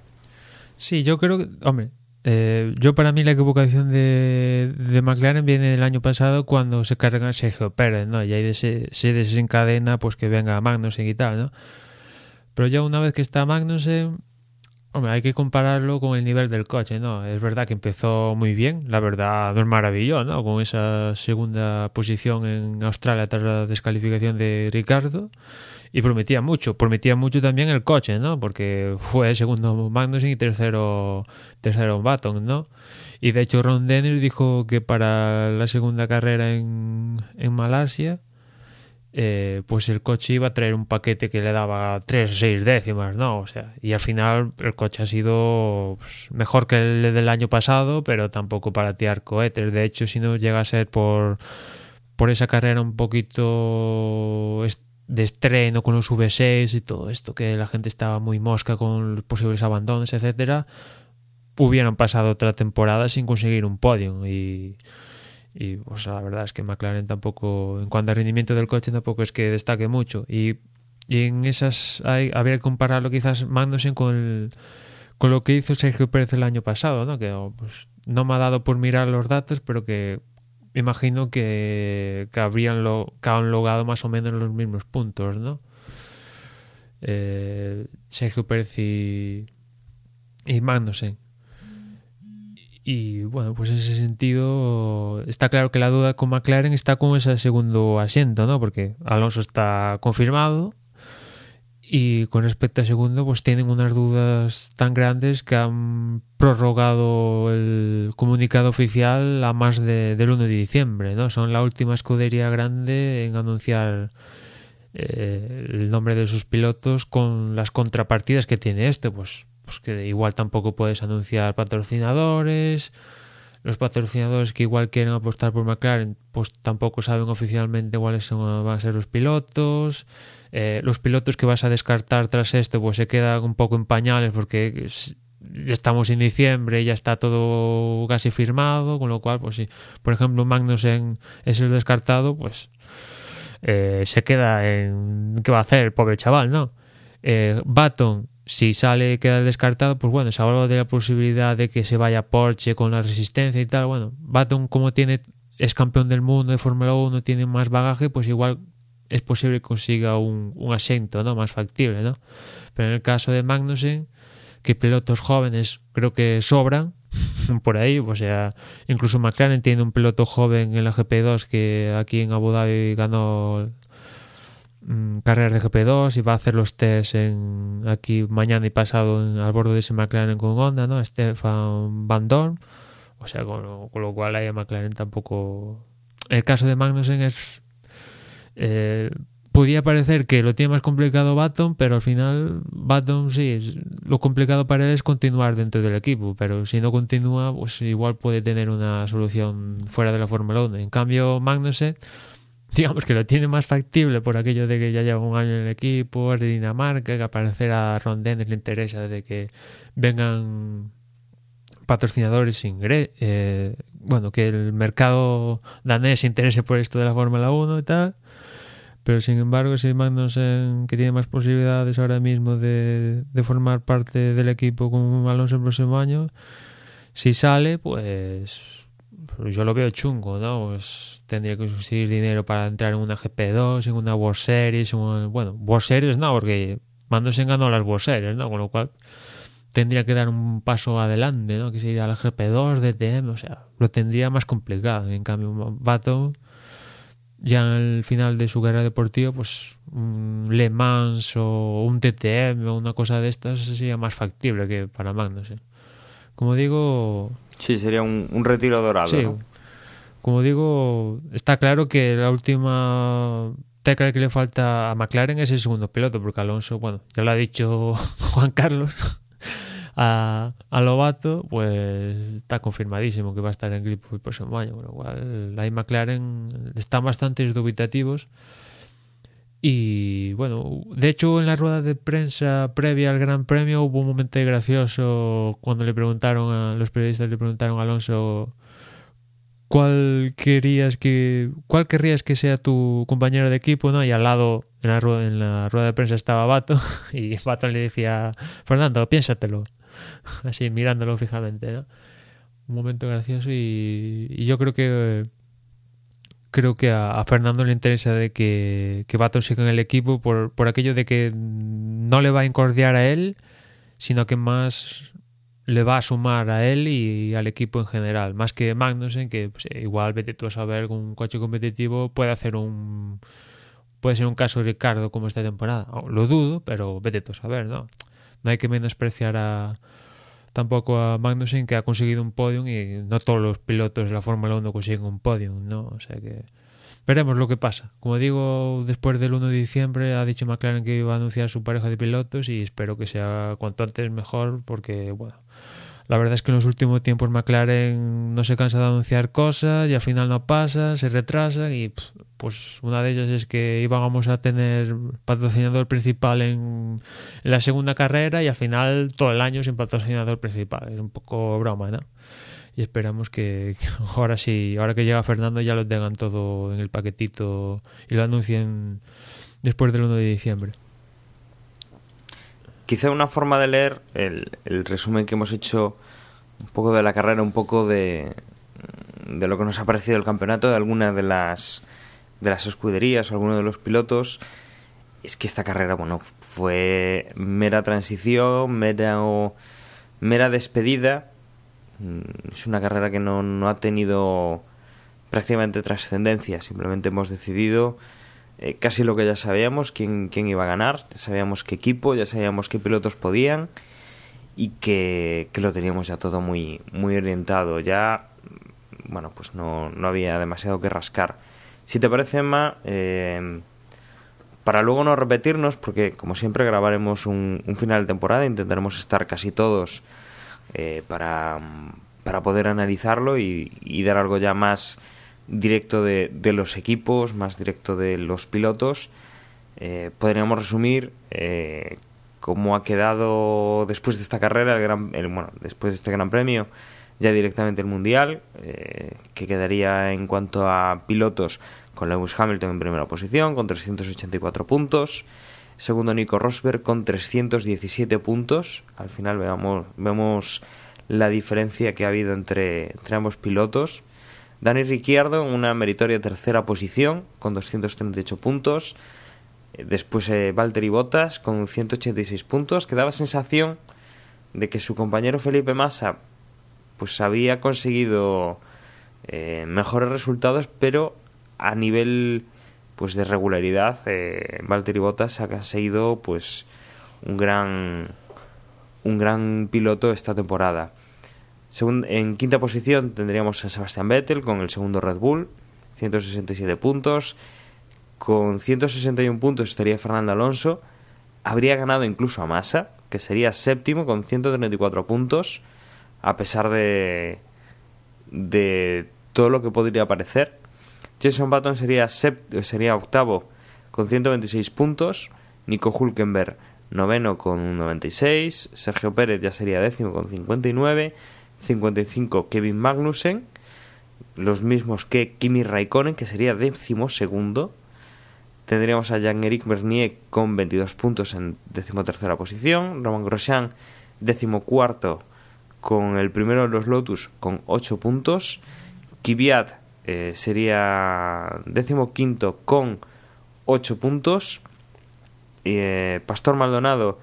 [SPEAKER 2] Sí, yo creo que, hombre, eh, yo para mí la equivocación de, de McLaren viene del año pasado cuando se carga Sergio Pérez, ¿no? Y ahí se, se desencadena pues que venga Magnussen y tal, ¿no? Pero ya una vez que está Magnussen, Hombre, hay que compararlo con el nivel del coche, ¿no? Es verdad que empezó muy bien, la verdad nos maravilló, ¿no? Con esa segunda posición en Australia tras la descalificación de Ricardo y prometía mucho, prometía mucho también el coche, ¿no? Porque fue segundo Magnussen y tercero tercero Baton, ¿no? Y de hecho Ron Dennis dijo que para la segunda carrera en, en Malasia eh, pues el coche iba a traer un paquete que le daba 3 o 6 décimas, ¿no? O sea, y al final el coche ha sido pues, mejor que el del año pasado, pero tampoco para tirar cohetes. De hecho, si no llega a ser por, por esa carrera un poquito de estreno con los V6 y todo esto, que la gente estaba muy mosca con los posibles abandonos, etcétera, hubieran pasado otra temporada sin conseguir un podio y y pues la verdad es que McLaren tampoco, en cuanto al rendimiento del coche, tampoco es que destaque mucho. Y, y en esas hay, habría que compararlo quizás Magnussen con, con lo que hizo Sergio Pérez el año pasado, ¿no? que oh, pues, no me ha dado por mirar los datos, pero que imagino que, que habrían lo, que han logrado más o menos los mismos puntos, ¿no? Eh, Sergio Pérez y, y Magnussen. Y bueno, pues en ese sentido está claro que la duda con McLaren está con ese segundo asiento, ¿no? Porque Alonso está confirmado y con respecto al segundo pues tienen unas dudas tan grandes que han prorrogado el comunicado oficial a más de, del 1 de diciembre, ¿no? Son la última escudería grande en anunciar eh, el nombre de sus pilotos con las contrapartidas que tiene este, pues pues que igual tampoco puedes anunciar patrocinadores. Los patrocinadores que igual quieren apostar por McLaren, pues tampoco saben oficialmente cuáles son, van a ser los pilotos. Eh, los pilotos que vas a descartar tras esto, pues se quedan un poco en pañales porque estamos en diciembre ya está todo casi firmado, con lo cual, pues sí, por ejemplo, Magnussen es el descartado, pues eh, se queda en qué va a hacer el pobre chaval, ¿no? Eh, Baton si sale queda descartado, pues bueno, se habla de la posibilidad de que se vaya Porsche con la resistencia y tal. Bueno, Baton como tiene es campeón del mundo de Fórmula 1, tiene más bagaje, pues igual es posible que consiga un, asiento ¿no? más factible. ¿no? Pero en el caso de Magnussen, que pilotos jóvenes creo que sobran [laughs] por ahí, o sea, incluso McLaren tiene un piloto joven en la GP2 que aquí en Abu Dhabi ganó mm, carreras de GP2 y va a hacer los test en, aquí mañana y pasado en, al borde de ese McLaren con Honda, ¿no? Stefan Van Dorn. O sea, con lo, con lo cual ahí a McLaren tampoco... El caso de Magnussen es... Eh, podía parecer que lo tiene más complicado Baton, pero al final Baton sí, lo complicado para él es continuar dentro del equipo, pero si no continúa, pues igual puede tener una solución fuera de la Fórmula 1. En cambio, Magnussen, [laughs] digamos que lo tiene más factible por aquello de que ya lleva un año en el equipo, es de Dinamarca, que aparecer a Ron Dennis le interesa de que vengan patrocinadores ingre eh, bueno, que el mercado danés se interese por esto de la Fórmula 1 y tal. Pero sin embargo, si Magnussen, que tiene más posibilidades ahora mismo de, formar parte del equipo con Alonso el próximo año, si sale, pues yo lo veo chungo, ¿no? Pues tendría que conseguir dinero para entrar en una GP2, en una World Series, bueno, World Series no, porque Magnussen ganó las World Series, ¿no? Con lo cual tendría que dar un paso adelante, ¿no? Que se ir a la GP2, DTM, o sea, lo tendría más complicado. En cambio, Baton ya al final de su carrera deportiva, pues un Le Mans o un TTM o una cosa de estas sería más factible que para Magnussen. Como digo,
[SPEAKER 1] Sí, sería un, un retiro dorado.
[SPEAKER 2] Sí,
[SPEAKER 1] ¿no?
[SPEAKER 2] como digo, está claro que la última tecla que le falta a McLaren es el segundo piloto, porque Alonso, bueno, ya lo ha dicho [laughs] Juan Carlos a, a Lobato, pues está confirmadísimo que va a estar en gripo el próximo año, con lo cual ahí McLaren están bastante dubitativos. Y bueno, de hecho en la rueda de prensa previa al Gran Premio hubo un momento gracioso cuando le preguntaron a los periodistas le preguntaron a Alonso cuál querías que cuál querrías que sea tu compañero de equipo, ¿no? Y al lado en la rueda, en la rueda de prensa estaba Bato [laughs] y Bato le decía Fernando, piénsatelo, [laughs] así mirándolo fijamente, ¿no? Un momento gracioso y, yo creo que creo que a, Fernando le interesa de que, que siga en el equipo por, por aquello de que no le va a incordiar a él, sino que más le va a sumar a él y al equipo en general, más que Magnussen, que pues, igual vete tú a saber con un coche competitivo puede hacer un puede ser un caso Ricardo como esta temporada. Lo dudo, pero vete tú a saber, ¿no? No hay que menospreciar a tampoco a Magnussen que ha conseguido un podium y no todos los pilotos de la Fórmula 1 consiguen un podium, ¿no? O sea que veremos lo que pasa. Como digo, después del 1 de diciembre ha dicho McLaren que iba a anunciar su pareja de pilotos y espero que sea cuanto antes mejor porque, bueno, la verdad es que en los últimos tiempos McLaren no se cansa de anunciar cosas y al final no pasa, se retrasa y pues una de ellas es que íbamos a tener patrocinador principal en, la segunda carrera y al final todo el año sin patrocinador principal. Es un poco broma, ¿no? Y esperamos que, [laughs] ahora sí, ahora que llega Fernando ya lo tengan todo en el paquetito y lo anuncien después del 1 de diciembre.
[SPEAKER 1] Quizá una forma de leer el, el resumen que hemos hecho un poco de la carrera, un poco de, de lo que nos ha parecido el campeonato, de alguna de las de las escuderías o alguno de los pilotos, es que esta carrera, bueno, fue mera transición, mera, mera despedida. Es una carrera que no, no ha tenido prácticamente trascendencia, simplemente hemos decidido eh, casi lo que ya sabíamos, quién, quién iba a ganar, ya sabíamos qué equipo, ya sabíamos qué pilotos podían y que, que lo teníamos ya todo muy, muy orientado. Ya, bueno, pues no, no había demasiado que rascar. Si te parece, Emma, eh, para luego no repetirnos, porque como siempre grabaremos un final de temporada, intentaremos estar casi todos eh, para, para, poder analizarlo y, dar algo ya más directo de, los equipos, más directo de los pilotos. Eh, podríamos resumir eh, cómo ha quedado después de esta carrera, el gran, bueno, después de este Gran Premio, ya directamente el Mundial, eh, que quedaría en cuanto a pilotos con Lewis Hamilton en primera posición, con 384 puntos. Segundo Nico Rosberg con 317 puntos. Al final vemos la diferencia que ha habido entre, entre ambos pilotos. Dani Ricciardo en una meritoria tercera posición con 238 puntos. Después eh, Valtteri Bottas con 186 puntos, que daba sensación de que su compañero Felipe Massa pues había conseguido eh, mejores resultados, pero a nivel pues de regularidad, eh, Valtteri Bottas ha conseguido pues un gran un gran piloto esta temporada. en quinta posición tendríamos a Sebastian Vettel con el segundo Red Bull, 167 puntos. Con 161 puntos estaría Fernando Alonso. Habría ganado incluso a Massa, que sería séptimo con 134 puntos, a pesar de, de todo lo que podría parecer. Jason Button sería, sería octavo con 126 puntos. Nico Hulkenberg noveno con 96. Sergio Pérez ya sería décimo con 59. 55 Kevin Magnussen. Los mismos que Kimi Raikkonen, que sería décimo segundo. Tendríamos a Jean-Éric Bernier con 22 puntos en decimotercera posición. Roman Grosjean, decimocuarto con el primero de los Lotus con 8 puntos. Kvyat eh, sería decimoquinto con 8 puntos. Eh, Pastor Maldonado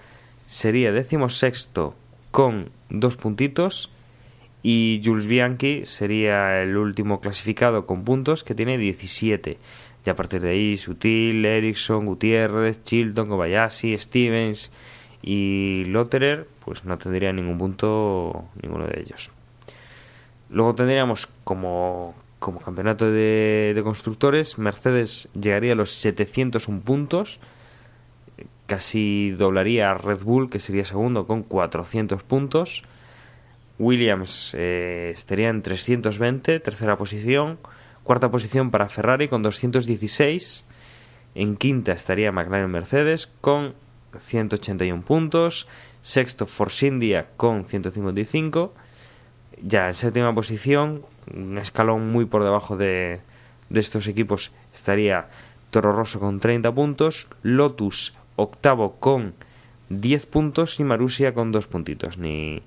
[SPEAKER 1] sería decimosexto con 2 puntitos. Y Jules Bianchi sería el último clasificado con puntos que tiene 17. Y a partir de ahí, Sutil, Ericsson, Gutiérrez, Chilton, Kobayashi, Stevens y Lotterer, pues no tendría ningún punto ninguno de ellos. Luego tendríamos como, como campeonato de, constructores, Mercedes llegaría a los 701 puntos, casi doblaría a Red Bull, que sería segundo con 400 puntos. Williams eh, estaría en 320, tercera posición. Cuarta posición para Ferrari con 216. En quinta estaría McLaren Mercedes con 181 puntos. Sexto Force India con 155. Ya en séptima posición, un escalón muy por debajo de, de estos equipos, estaría Toro Rosso con 30 puntos. Lotus octavo con 10 puntos y Marusia con 2 puntitos. Ni,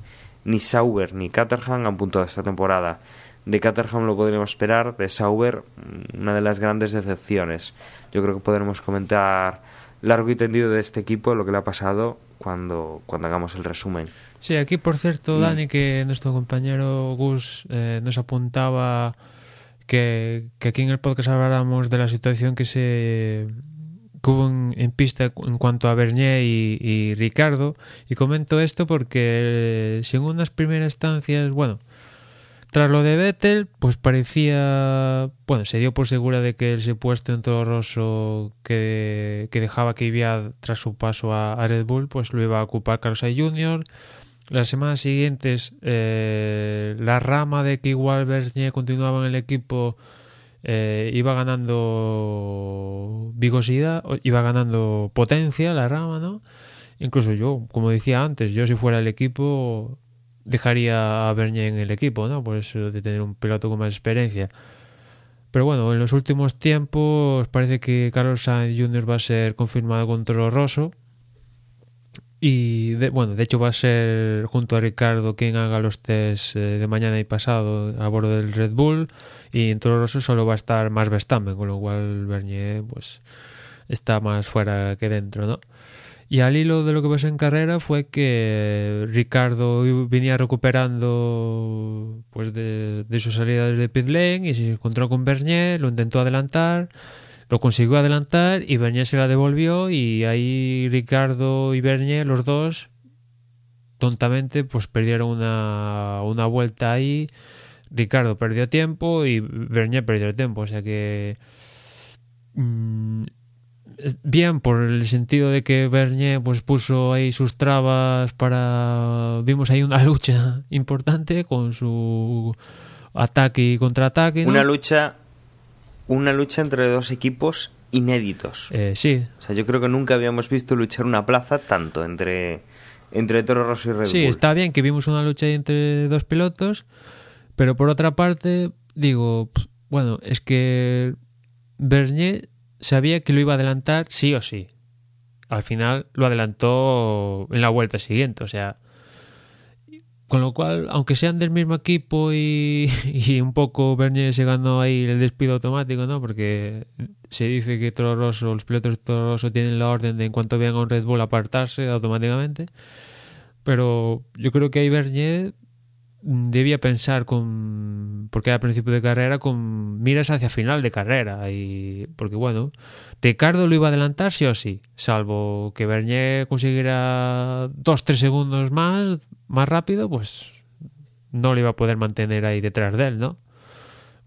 [SPEAKER 1] ni Sauber ni Caterham han puntuado esta temporada. De Caterham lo podríamos esperar, de Sauber una de las grandes decepciones. Yo creo que podremos comentar largo y tendido de este equipo lo que le ha pasado cuando, cuando hagamos el resumen.
[SPEAKER 2] Sí, aquí por cierto, mm. Dani, que nuestro compañero Gus eh, nos apuntaba que, que aquí en el podcast habláramos de la situación que se que hubo en, pista en cuanto a Bernier y, Ricardo. Y comento esto porque, eh, según las primeras estancias, bueno, tras lo de Vettel, pues parecía, bueno, se dio por segura de que ese puesto en todo roso que, que dejaba que iba tras su paso a, Red Bull, pues lo iba a ocupar Carlos Sainz Jr. Las semanas siguientes, eh, la rama de que igual Bernier continuaba en el equipo eh, iba ganando vigosidad, iba ganando potencia la rama, ¿no? Incluso yo, como decía antes, yo si fuera el equipo dejaría a Bernier en el equipo, ¿no? Por eso de tener un piloto con más experiencia. Pero bueno, en los últimos tiempos parece que Carlos Sainz Jr. va a ser confirmado con Toro Rosso. Y bueno, de hecho va a ser junto a Ricardo quien haga los test eh, de mañana y pasado a bordo del Red Bull y en Toro Rosso solo va a estar más Verstappen, con lo cual Bernier pues está más fuera que dentro, ¿no? Y al hilo de lo que pasó en carrera fue que Ricardo venía recuperando pues de, de su salida desde pit lane y se encontró con Bernier, lo intentó adelantar, lo consiguió adelantar y Bernier se la devolvió y ahí Ricardo y Bernier, los dos, tontamente pues perdieron una, una vuelta ahí Ricardo perdió tiempo y Bernier perdió tiempo. O sea que. Mm, bien, por el sentido de que Bernier pues, puso ahí sus trabas para. Vimos ahí una [laughs] lucha importante con su ataque y contraataque.
[SPEAKER 1] Una lucha. Una lucha entre dos equipos inéditos.
[SPEAKER 2] Eh, sí.
[SPEAKER 1] O sea, yo creo que nunca habíamos visto luchar una plaza tanto entre, entre Toro Rosso y Red Bull.
[SPEAKER 2] Sí, está bien que vimos una lucha entre dos pilotos pero por otra parte, digo, bueno, es que Bernier sabía que lo iba a adelantar sí o sí. Al final lo adelantó en la vuelta siguiente, o sea, con lo cual, aunque sean del mismo equipo y, [laughs] un poco Bernier se ganó ahí el despido automático, ¿no? Porque se dice que Toro Rosso, los pilotos de Toro Rosso tienen la orden de en cuanto vean a un Red Bull apartarse automáticamente. Pero yo creo que ahí Bernier debía pensar con porque era principio de carrera con miras hacia final de carrera. Y porque bueno Ricardo lo iba a adelantar sí o sí salvo que Bernier consiguiera dos tres segundos más más rápido pues no le iba a poder mantener ahí detrás de él no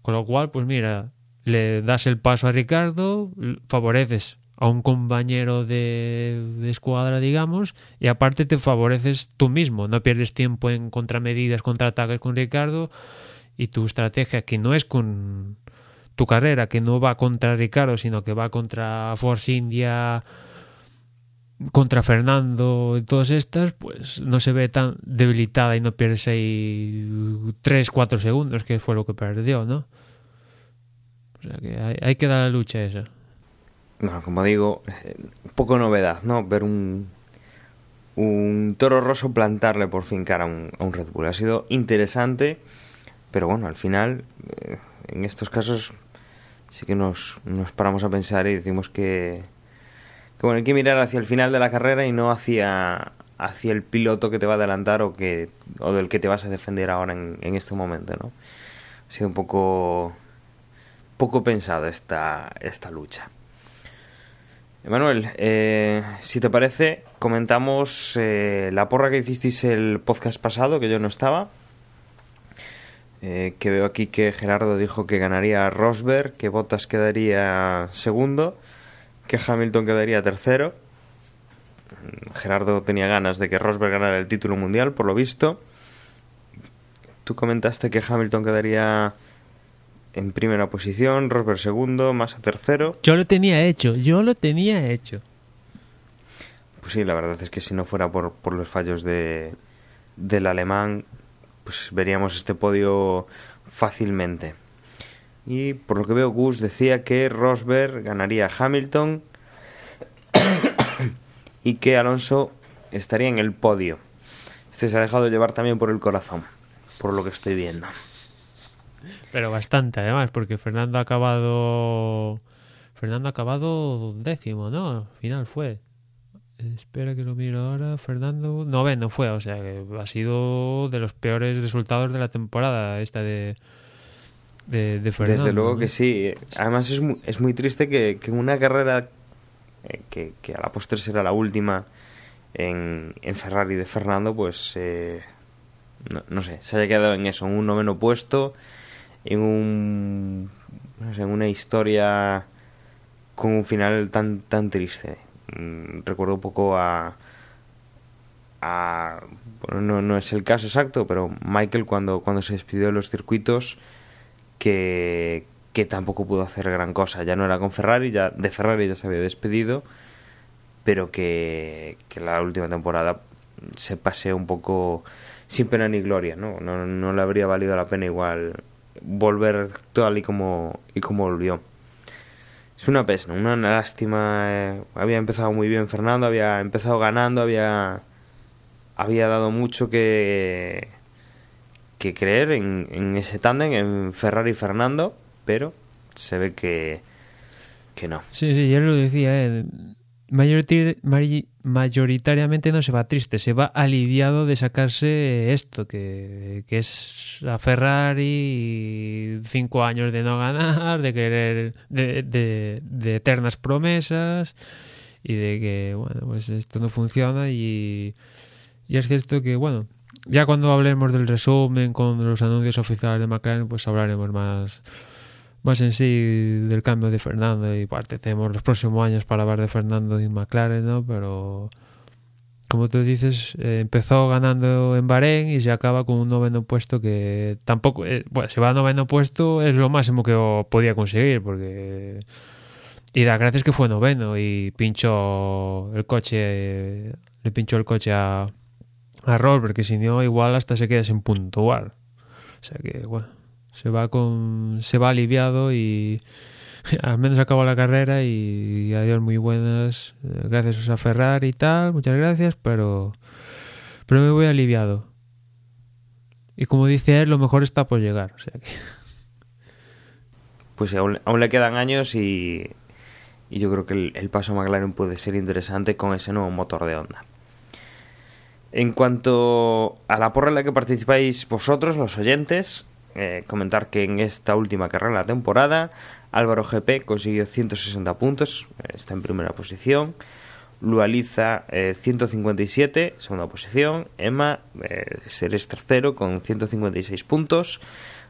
[SPEAKER 2] con lo cual pues mira le das el paso a Ricardo favoreces a un compañero de, de, escuadra, digamos, y aparte te favoreces tú mismo, no pierdes tiempo en contramedidas, contraataques con Ricardo y tu estrategia que no es con tu carrera, que no va contra Ricardo, sino que va contra Force India, contra Fernando y todas estas, pues no se ve tan debilitada y no pierdes ahí 3, 4 segundos, que fue lo que perdió, ¿no? O sea que hay, hay que dar la lucha esa
[SPEAKER 1] bueno, como digo, un poco novedad, ¿no? Ver un, un toro roso plantarle por fin cara a un, a un Red Bull. Ha sido interesante, pero bueno, al final, eh, en estos casos, sí que nos, nos paramos a pensar y decimos que, que, bueno, hay que mirar hacia el final de la carrera y no hacia, hacia el piloto que te va a adelantar o, que, o del que te vas a defender ahora en, en este momento, ¿no? Ha sido un poco, poco pensado esta, esta lucha. Emanuel, eh, si te parece, comentamos eh, la porra que hicisteis el podcast pasado, que yo no estaba. Eh, que veo aquí que Gerardo dijo que ganaría Rosberg, que Bottas quedaría segundo, que Hamilton quedaría tercero. Gerardo tenía ganas de que Rosberg ganara el título mundial, por lo visto. Tú comentaste que Hamilton quedaría en primera posición, Rosberg segundo, Massa tercero.
[SPEAKER 2] Yo lo tenía hecho, yo lo tenía hecho.
[SPEAKER 1] Pues sí, la verdad es que si no fuera por, por los fallos de, del alemán, pues veríamos este podio fácilmente. Y por lo que veo, Gus decía que Rosberg ganaría a Hamilton [coughs] y que Alonso estaría en el podio. Este se ha dejado llevar también por el corazón, por lo que estoy viendo.
[SPEAKER 2] Pero bastante, además, porque Fernando ha acabado. Fernando ha acabado décimo, ¿no? Al final fue. Espera que lo miro ahora. Fernando. Noveno fue, o sea que ha sido de los peores resultados de la temporada esta de. De, de Fernando,
[SPEAKER 1] Desde luego
[SPEAKER 2] ¿no?
[SPEAKER 1] que sí. Además, es muy, es muy triste que, que una carrera eh, que, que, a la postre será la última en, en Ferrari de Fernando, pues. Eh, no, no sé, se haya quedado en eso, en un noveno puesto en un una historia con un final tan tan triste. Mm, recuerdo un poco a a no, no es el caso exacto pero Michael cuando cuando se despidió de los circuitos que que tampoco pudo hacer gran cosa. Ya no era con Ferrari ya de Ferrari ya se había despedido pero que, que la última temporada se paseó un poco sin pena ni gloria no no, no le habría valido la pena igual volver tal y como, y como volvió. Es una pena, una lástima. Eh, había empezado muy bien Fernando, había empezado ganando, había, había dado mucho que, que creer en, ese tándem, en Ferrari y Fernando, pero se ve que, que no.
[SPEAKER 2] Sí, sí, yo lo decía, eh. Mayoritariamente no se va triste, se va aliviado de sacarse esto, que, que es a Ferrari cinco años de no ganar, de querer, de, de, de, eternas promesas y de que, bueno, pues esto no funciona y, y es cierto que, bueno, ya cuando hablemos del resumen con los anuncios oficiales de McLaren, pues hablaremos más más en sí del cambio de Fernando y parte tenemos los próximos años para hablar de Fernando y McLaren, ¿no? Pero como tú dices, eh, empezó ganando en Bahrein y se acaba con un noveno puesto que tampoco, eh, bueno, si va a noveno puesto es lo máximo que podía conseguir porque y da gracias que fue noveno y pinchó el coche, le pinchó el coche a, a Rosberg que si no igual hasta se queda sin puntuar. O sea que, bueno, se va con se va aliviado y [laughs] al menos acabó la carrera y, adiós muy buenas. Gracias a Ferrari y tal muchas gracias pero pero me voy aliviado. Y como dice él lo mejor está por llegar o sea que
[SPEAKER 1] pues aún, aún le quedan años y, y yo creo que el, el, paso a McLaren puede ser interesante con ese nuevo motor de Honda. En cuanto a la porra en la que participáis vosotros, los oyentes, eh, comentar que en esta última carrera de la temporada, Álvaro GP consiguió 160 puntos, eh, está en primera posición. Lualiza eh, 157, segunda posición. Emma eh, Seres tercero con 156 puntos.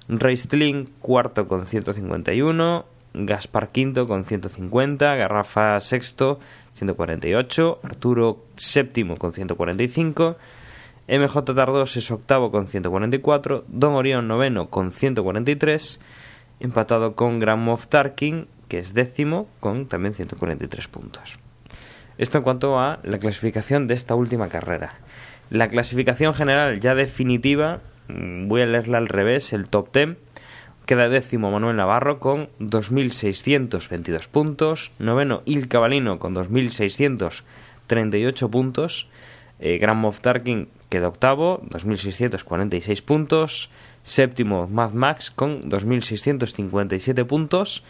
[SPEAKER 1] Reistling cuarto con 151. Gaspar quinto con 150. Garrafa sexto 148. Arturo séptimo con 145. MJ Tardos es octavo con 144. Don Orión noveno con 143. Empatado con Grand Moff Tarkin, que es décimo con también 143 puntos. Esto en cuanto a la clasificación de esta última carrera. La clasificación general ya definitiva, mm, voy a leerla al revés, el top 10. Queda décimo Manuel Navarro con 2.622 puntos. Noveno Il Cavalino con 2.638 puntos. Eh, Grand Moff Tarkin queda octavo, 2.646 puntos. Séptimo Mad Max con 2.657 puntos.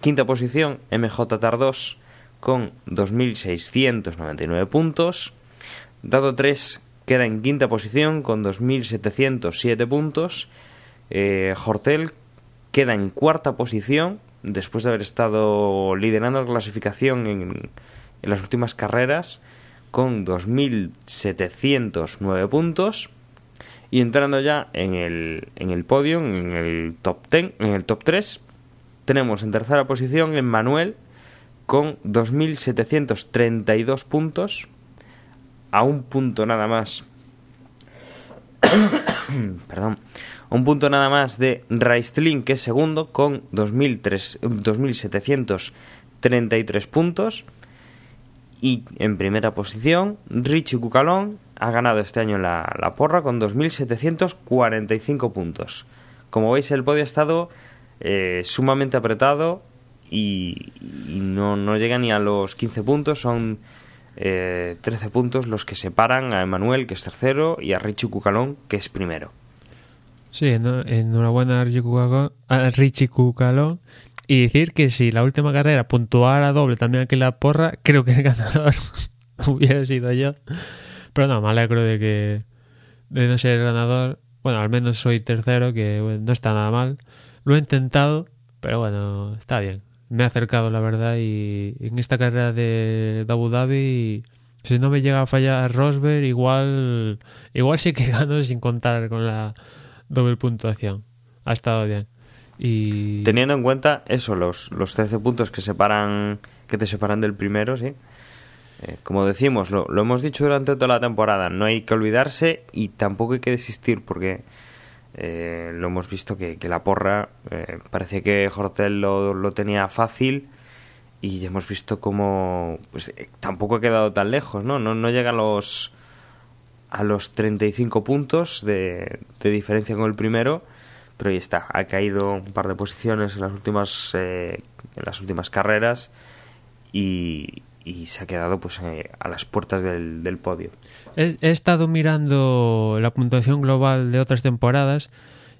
[SPEAKER 1] Quinta posición MJ Tardos con 2.699 puntos. Dado 3 queda en quinta posición con 2.707 puntos. Eh, Hortel queda en cuarta posición después de haber estado liderando la clasificación en, en las últimas carreras con 2.709 puntos. Y entrando ya en el, en el podio, en el top 10, en el top 3, tenemos en tercera posición en Manuel con 2.732 puntos, a un punto nada más. [coughs] perdón. Un punto nada más de Raistlin, que es segundo, con 2.733 puntos. Y en primera posición, Richie Cucalón ha ganado este año la, la porra con 2.745 puntos. Como veis, el podio ha estado eh, sumamente apretado y, no, no, llega ni a los 15 puntos, son eh, 13 puntos los que separan a Emanuel, que es tercero, y a Richie Cucalón, que es primero.
[SPEAKER 2] Sí, enhorabuena a Richie Cucalón. Y decir que si la última carrera puntuara doble también aquí la porra, creo que el ganador [laughs] hubiera sido yo. Pero no, me alegro de que de no ser el ganador. Bueno, al menos soy tercero, que bueno, no está nada mal. Lo he intentado, pero bueno, está bien. Me he acercado, la verdad, y en esta carrera de, Abu Dhabi, si no me llega a fallar Rosberg, igual, igual sí que [laughs] gano sin contar con la doble puntuación. Ha estado bien. Y...
[SPEAKER 1] Teniendo en cuenta eso, los, los 13 puntos que separan que te separan del primero, sí. Eh, como decimos, lo, lo, hemos dicho durante toda la temporada, no hay que olvidarse y tampoco hay que desistir porque eh, lo hemos visto que, que la porra eh, parece que Hortel lo, lo, tenía fácil y ya hemos visto como pues tampoco ha quedado tan lejos, ¿no? No, no llega a los a los 35 puntos de, de diferencia con el primero pero ahí está, ha caído un par de posiciones en las últimas eh, en las últimas carreras y, y se ha quedado pues eh, a las puertas del, podio.
[SPEAKER 2] He, he, estado mirando la puntuación global de otras temporadas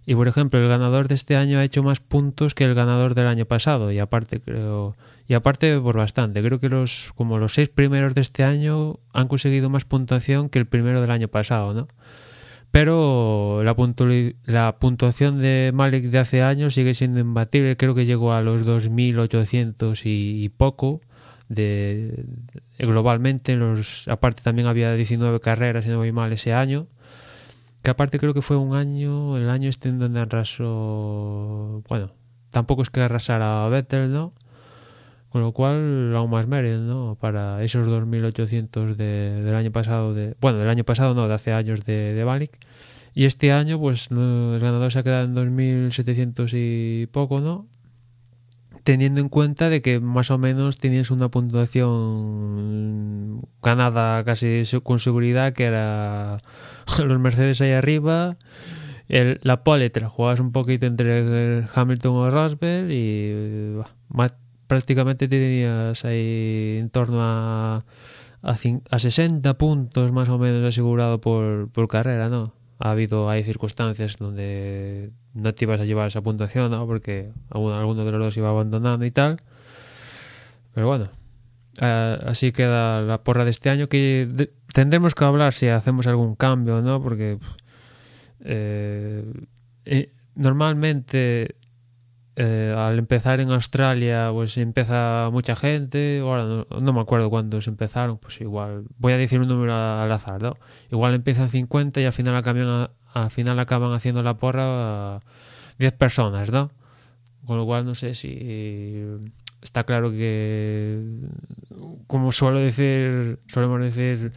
[SPEAKER 2] y por ejemplo el ganador de este año ha hecho más puntos que el ganador del año pasado y aparte creo y aparte por bastante creo que los como los seis primeros de este año han conseguido más puntuación que el primero del año pasado, ¿no? Pero la, la, puntuación de Malik de hace años sigue siendo imbatible. Creo que llegó a los 2.800 y, y, poco de, globalmente. Los, aparte también había 19 carreras, si no voy mal, ese año. Que aparte creo que fue un año, el año este en donde arrasó... Bueno, tampoco es que arrasara a Vettel, ¿no? Con lo cual, aún más mérito, ¿no? Para esos 2.800 de, del año pasado, de bueno, del año pasado no, de hace años de, de Balik. Y este año, pues, el ganador se ha quedado en 2.700 y poco, ¿no? Teniendo en cuenta de que más o menos tenías una puntuación ganada casi con seguridad, que era [laughs] los Mercedes ahí arriba, el, la pole te jugabas un poquito entre Hamilton o Rosberg y... prácticamente tenías ahí en torno a, a, a 60 puntos más o menos asegurado por, por carrera, ¿no? Ha habido, hay circunstancias donde no te ibas a llevar esa puntuación, ¿no? Porque alguno, de los dos iba abandonando y tal. Pero bueno, Ah, así queda la porra de este año que tendremos que hablar si hacemos algún cambio, ¿no? Porque eh, eh, normalmente eh, al empezar en Australia pues empieza mucha gente, ahora no, me acuerdo cuántos empezaron, pues igual voy a decir un número al azar, ¿no? Igual empiezan 50 y al final acaban, al final acaban haciendo la porra a 10 personas, ¿no? Con lo cual no sé si está claro que como suelo decir, solemos decir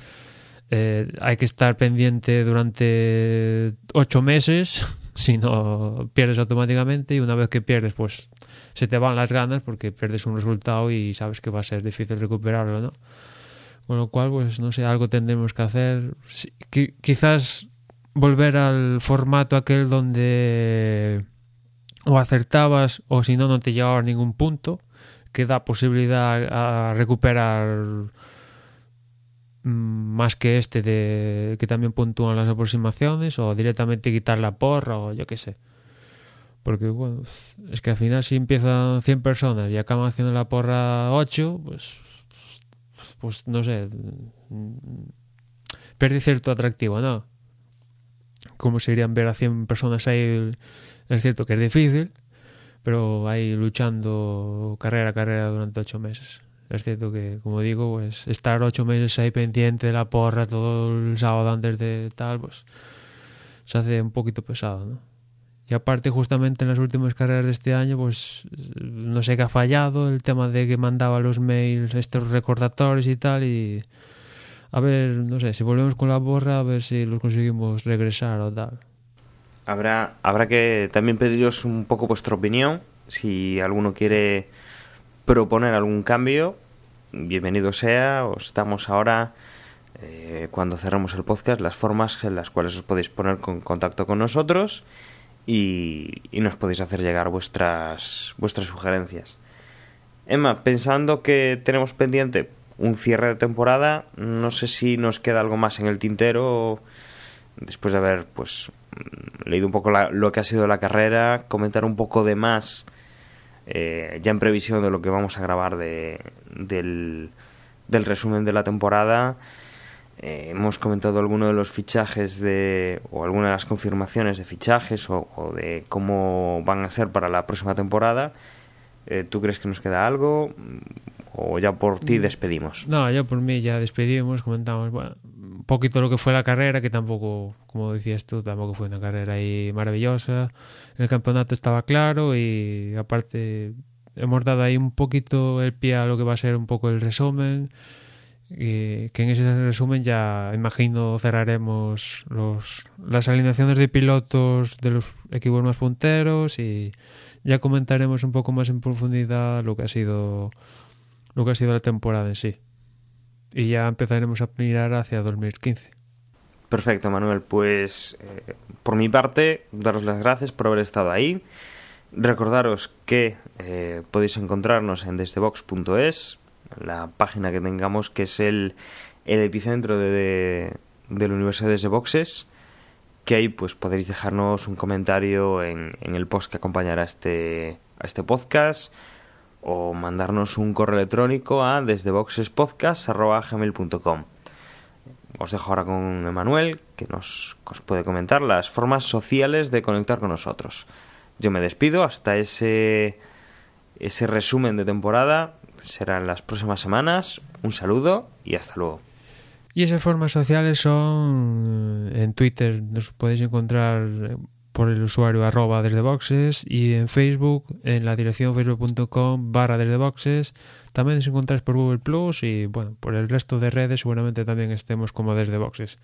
[SPEAKER 2] eh, hay que estar pendiente durante ocho meses, [laughs] si no pierdes automáticamente y una vez que pierdes pues se te van las ganas porque pierdes un resultado y sabes que va a ser difícil recuperarlo, ¿no? Con lo cual, pues no sé, algo tendremos que hacer. Quizás volver al formato aquel donde o acertabas o si no, no te llevabas ningún punto, que da posibilidad a recuperar más que este de que también puntúan las aproximaciones o directamente quitar la porra o yo qué sé. Porque bueno, es que al final si empiezan 100 personas y acaban haciendo la porra 8, pues pues no sé, mm, pierde cierto atractivo, ¿no? Como serían ver a 100 personas ahí, es cierto que es difícil, pero ahí luchando carrera a carrera durante 8 meses. Es cierto que, como digo, pues estar ocho meses ahí pendiente de la porra todo el sábado antes de tal, pues se hace un poquito pesado, ¿no? Y aparte, justamente en las últimas carreras de este año, pues no sé qué ha fallado, el tema de que mandaba los mails, estos recordatorios y tal, y a ver, no sé, si volvemos con la borra, a ver si los conseguimos regresar o tal.
[SPEAKER 1] Habrá, habrá que también pediros un poco vuestra opinión. Si alguno quiere proponer algún cambio, bienvenido sea. Os estamos ahora, eh, cuando cerramos el podcast, las formas en las cuales os podéis poner con contacto con nosotros y, y nos podéis hacer llegar vuestras, vuestras sugerencias. Emma, pensando que tenemos pendiente un cierre de temporada, no sé si nos queda algo más en el tintero después de haber pues leído un poco la- lo que ha sido la carrera, comentar un poco de más eh, ya en previsión de lo que vamos a grabar de, del, del resumen de la temporada. Eh, hemos comentado algunos de los fichajes de, o algunas de las confirmaciones de fichajes o, o de cómo van a ser para la próxima temporada. Eh, ¿Tú crees que nos queda algo? ¿O ya por ti despedimos?
[SPEAKER 2] No, yo por mí ya despedimos, comentamos bueno, poquito lo que fue la carrera, que tampoco, como decías tú, tampoco fue una carrera ahí maravillosa. El campeonato estaba claro y aparte hemos dado ahí un poquito el pie a lo que va a ser un poco el resumen. Y que en ese resumen ya imagino cerraremos los, las alineaciones de pilotos de los equipos más punteros y ya comentaremos un poco más en profundidad lo que ha sido lo que ha sido la temporada en sí. Y ya empezaremos a mirar hacia 2015.
[SPEAKER 1] Perfecto, Manuel. Pues eh, por mi parte, daros las gracias por haber estado ahí. Recordaros que eh, podéis encontrarnos en desdebox.es, la página que tengamos que es el, el epicentro de, de- del universo de Desde Boxes, que ahí pues podréis dejarnos un comentario en, en el post que acompañará este, a este podcast o mandarnos un correo electrónico a desdeboxespodcast.gmail.com os dejo ahora con Emanuel, que nos puede comentar las formas sociales de conectar con nosotros. Yo me despido hasta ese, ese resumen de temporada. Será en las próximas semanas. Un saludo y hasta luego.
[SPEAKER 2] Y esas formas sociales son eh, en Twitter, nos podéis encontrar eh, por el usuario arroba desde boxes y en Facebook en la dirección facebook.com barra desde boxes. También nos encontráis por Google Plus y bueno, por el resto de redes seguramente también estemos como desde boxes.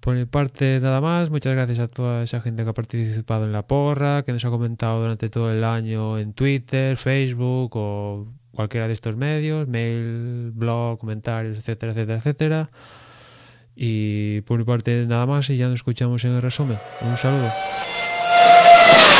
[SPEAKER 2] Por mi parte nada más, muchas gracias a toda esa gente que ha participado en la porra, que nos ha comentado durante todo el año en Twitter, Facebook o cualquiera de estos medios, mail, blog, comentarios, etcétera, etcétera, etcétera. Y por mi parte nada más y ya nos escuchamos en el resumen. Un saludo.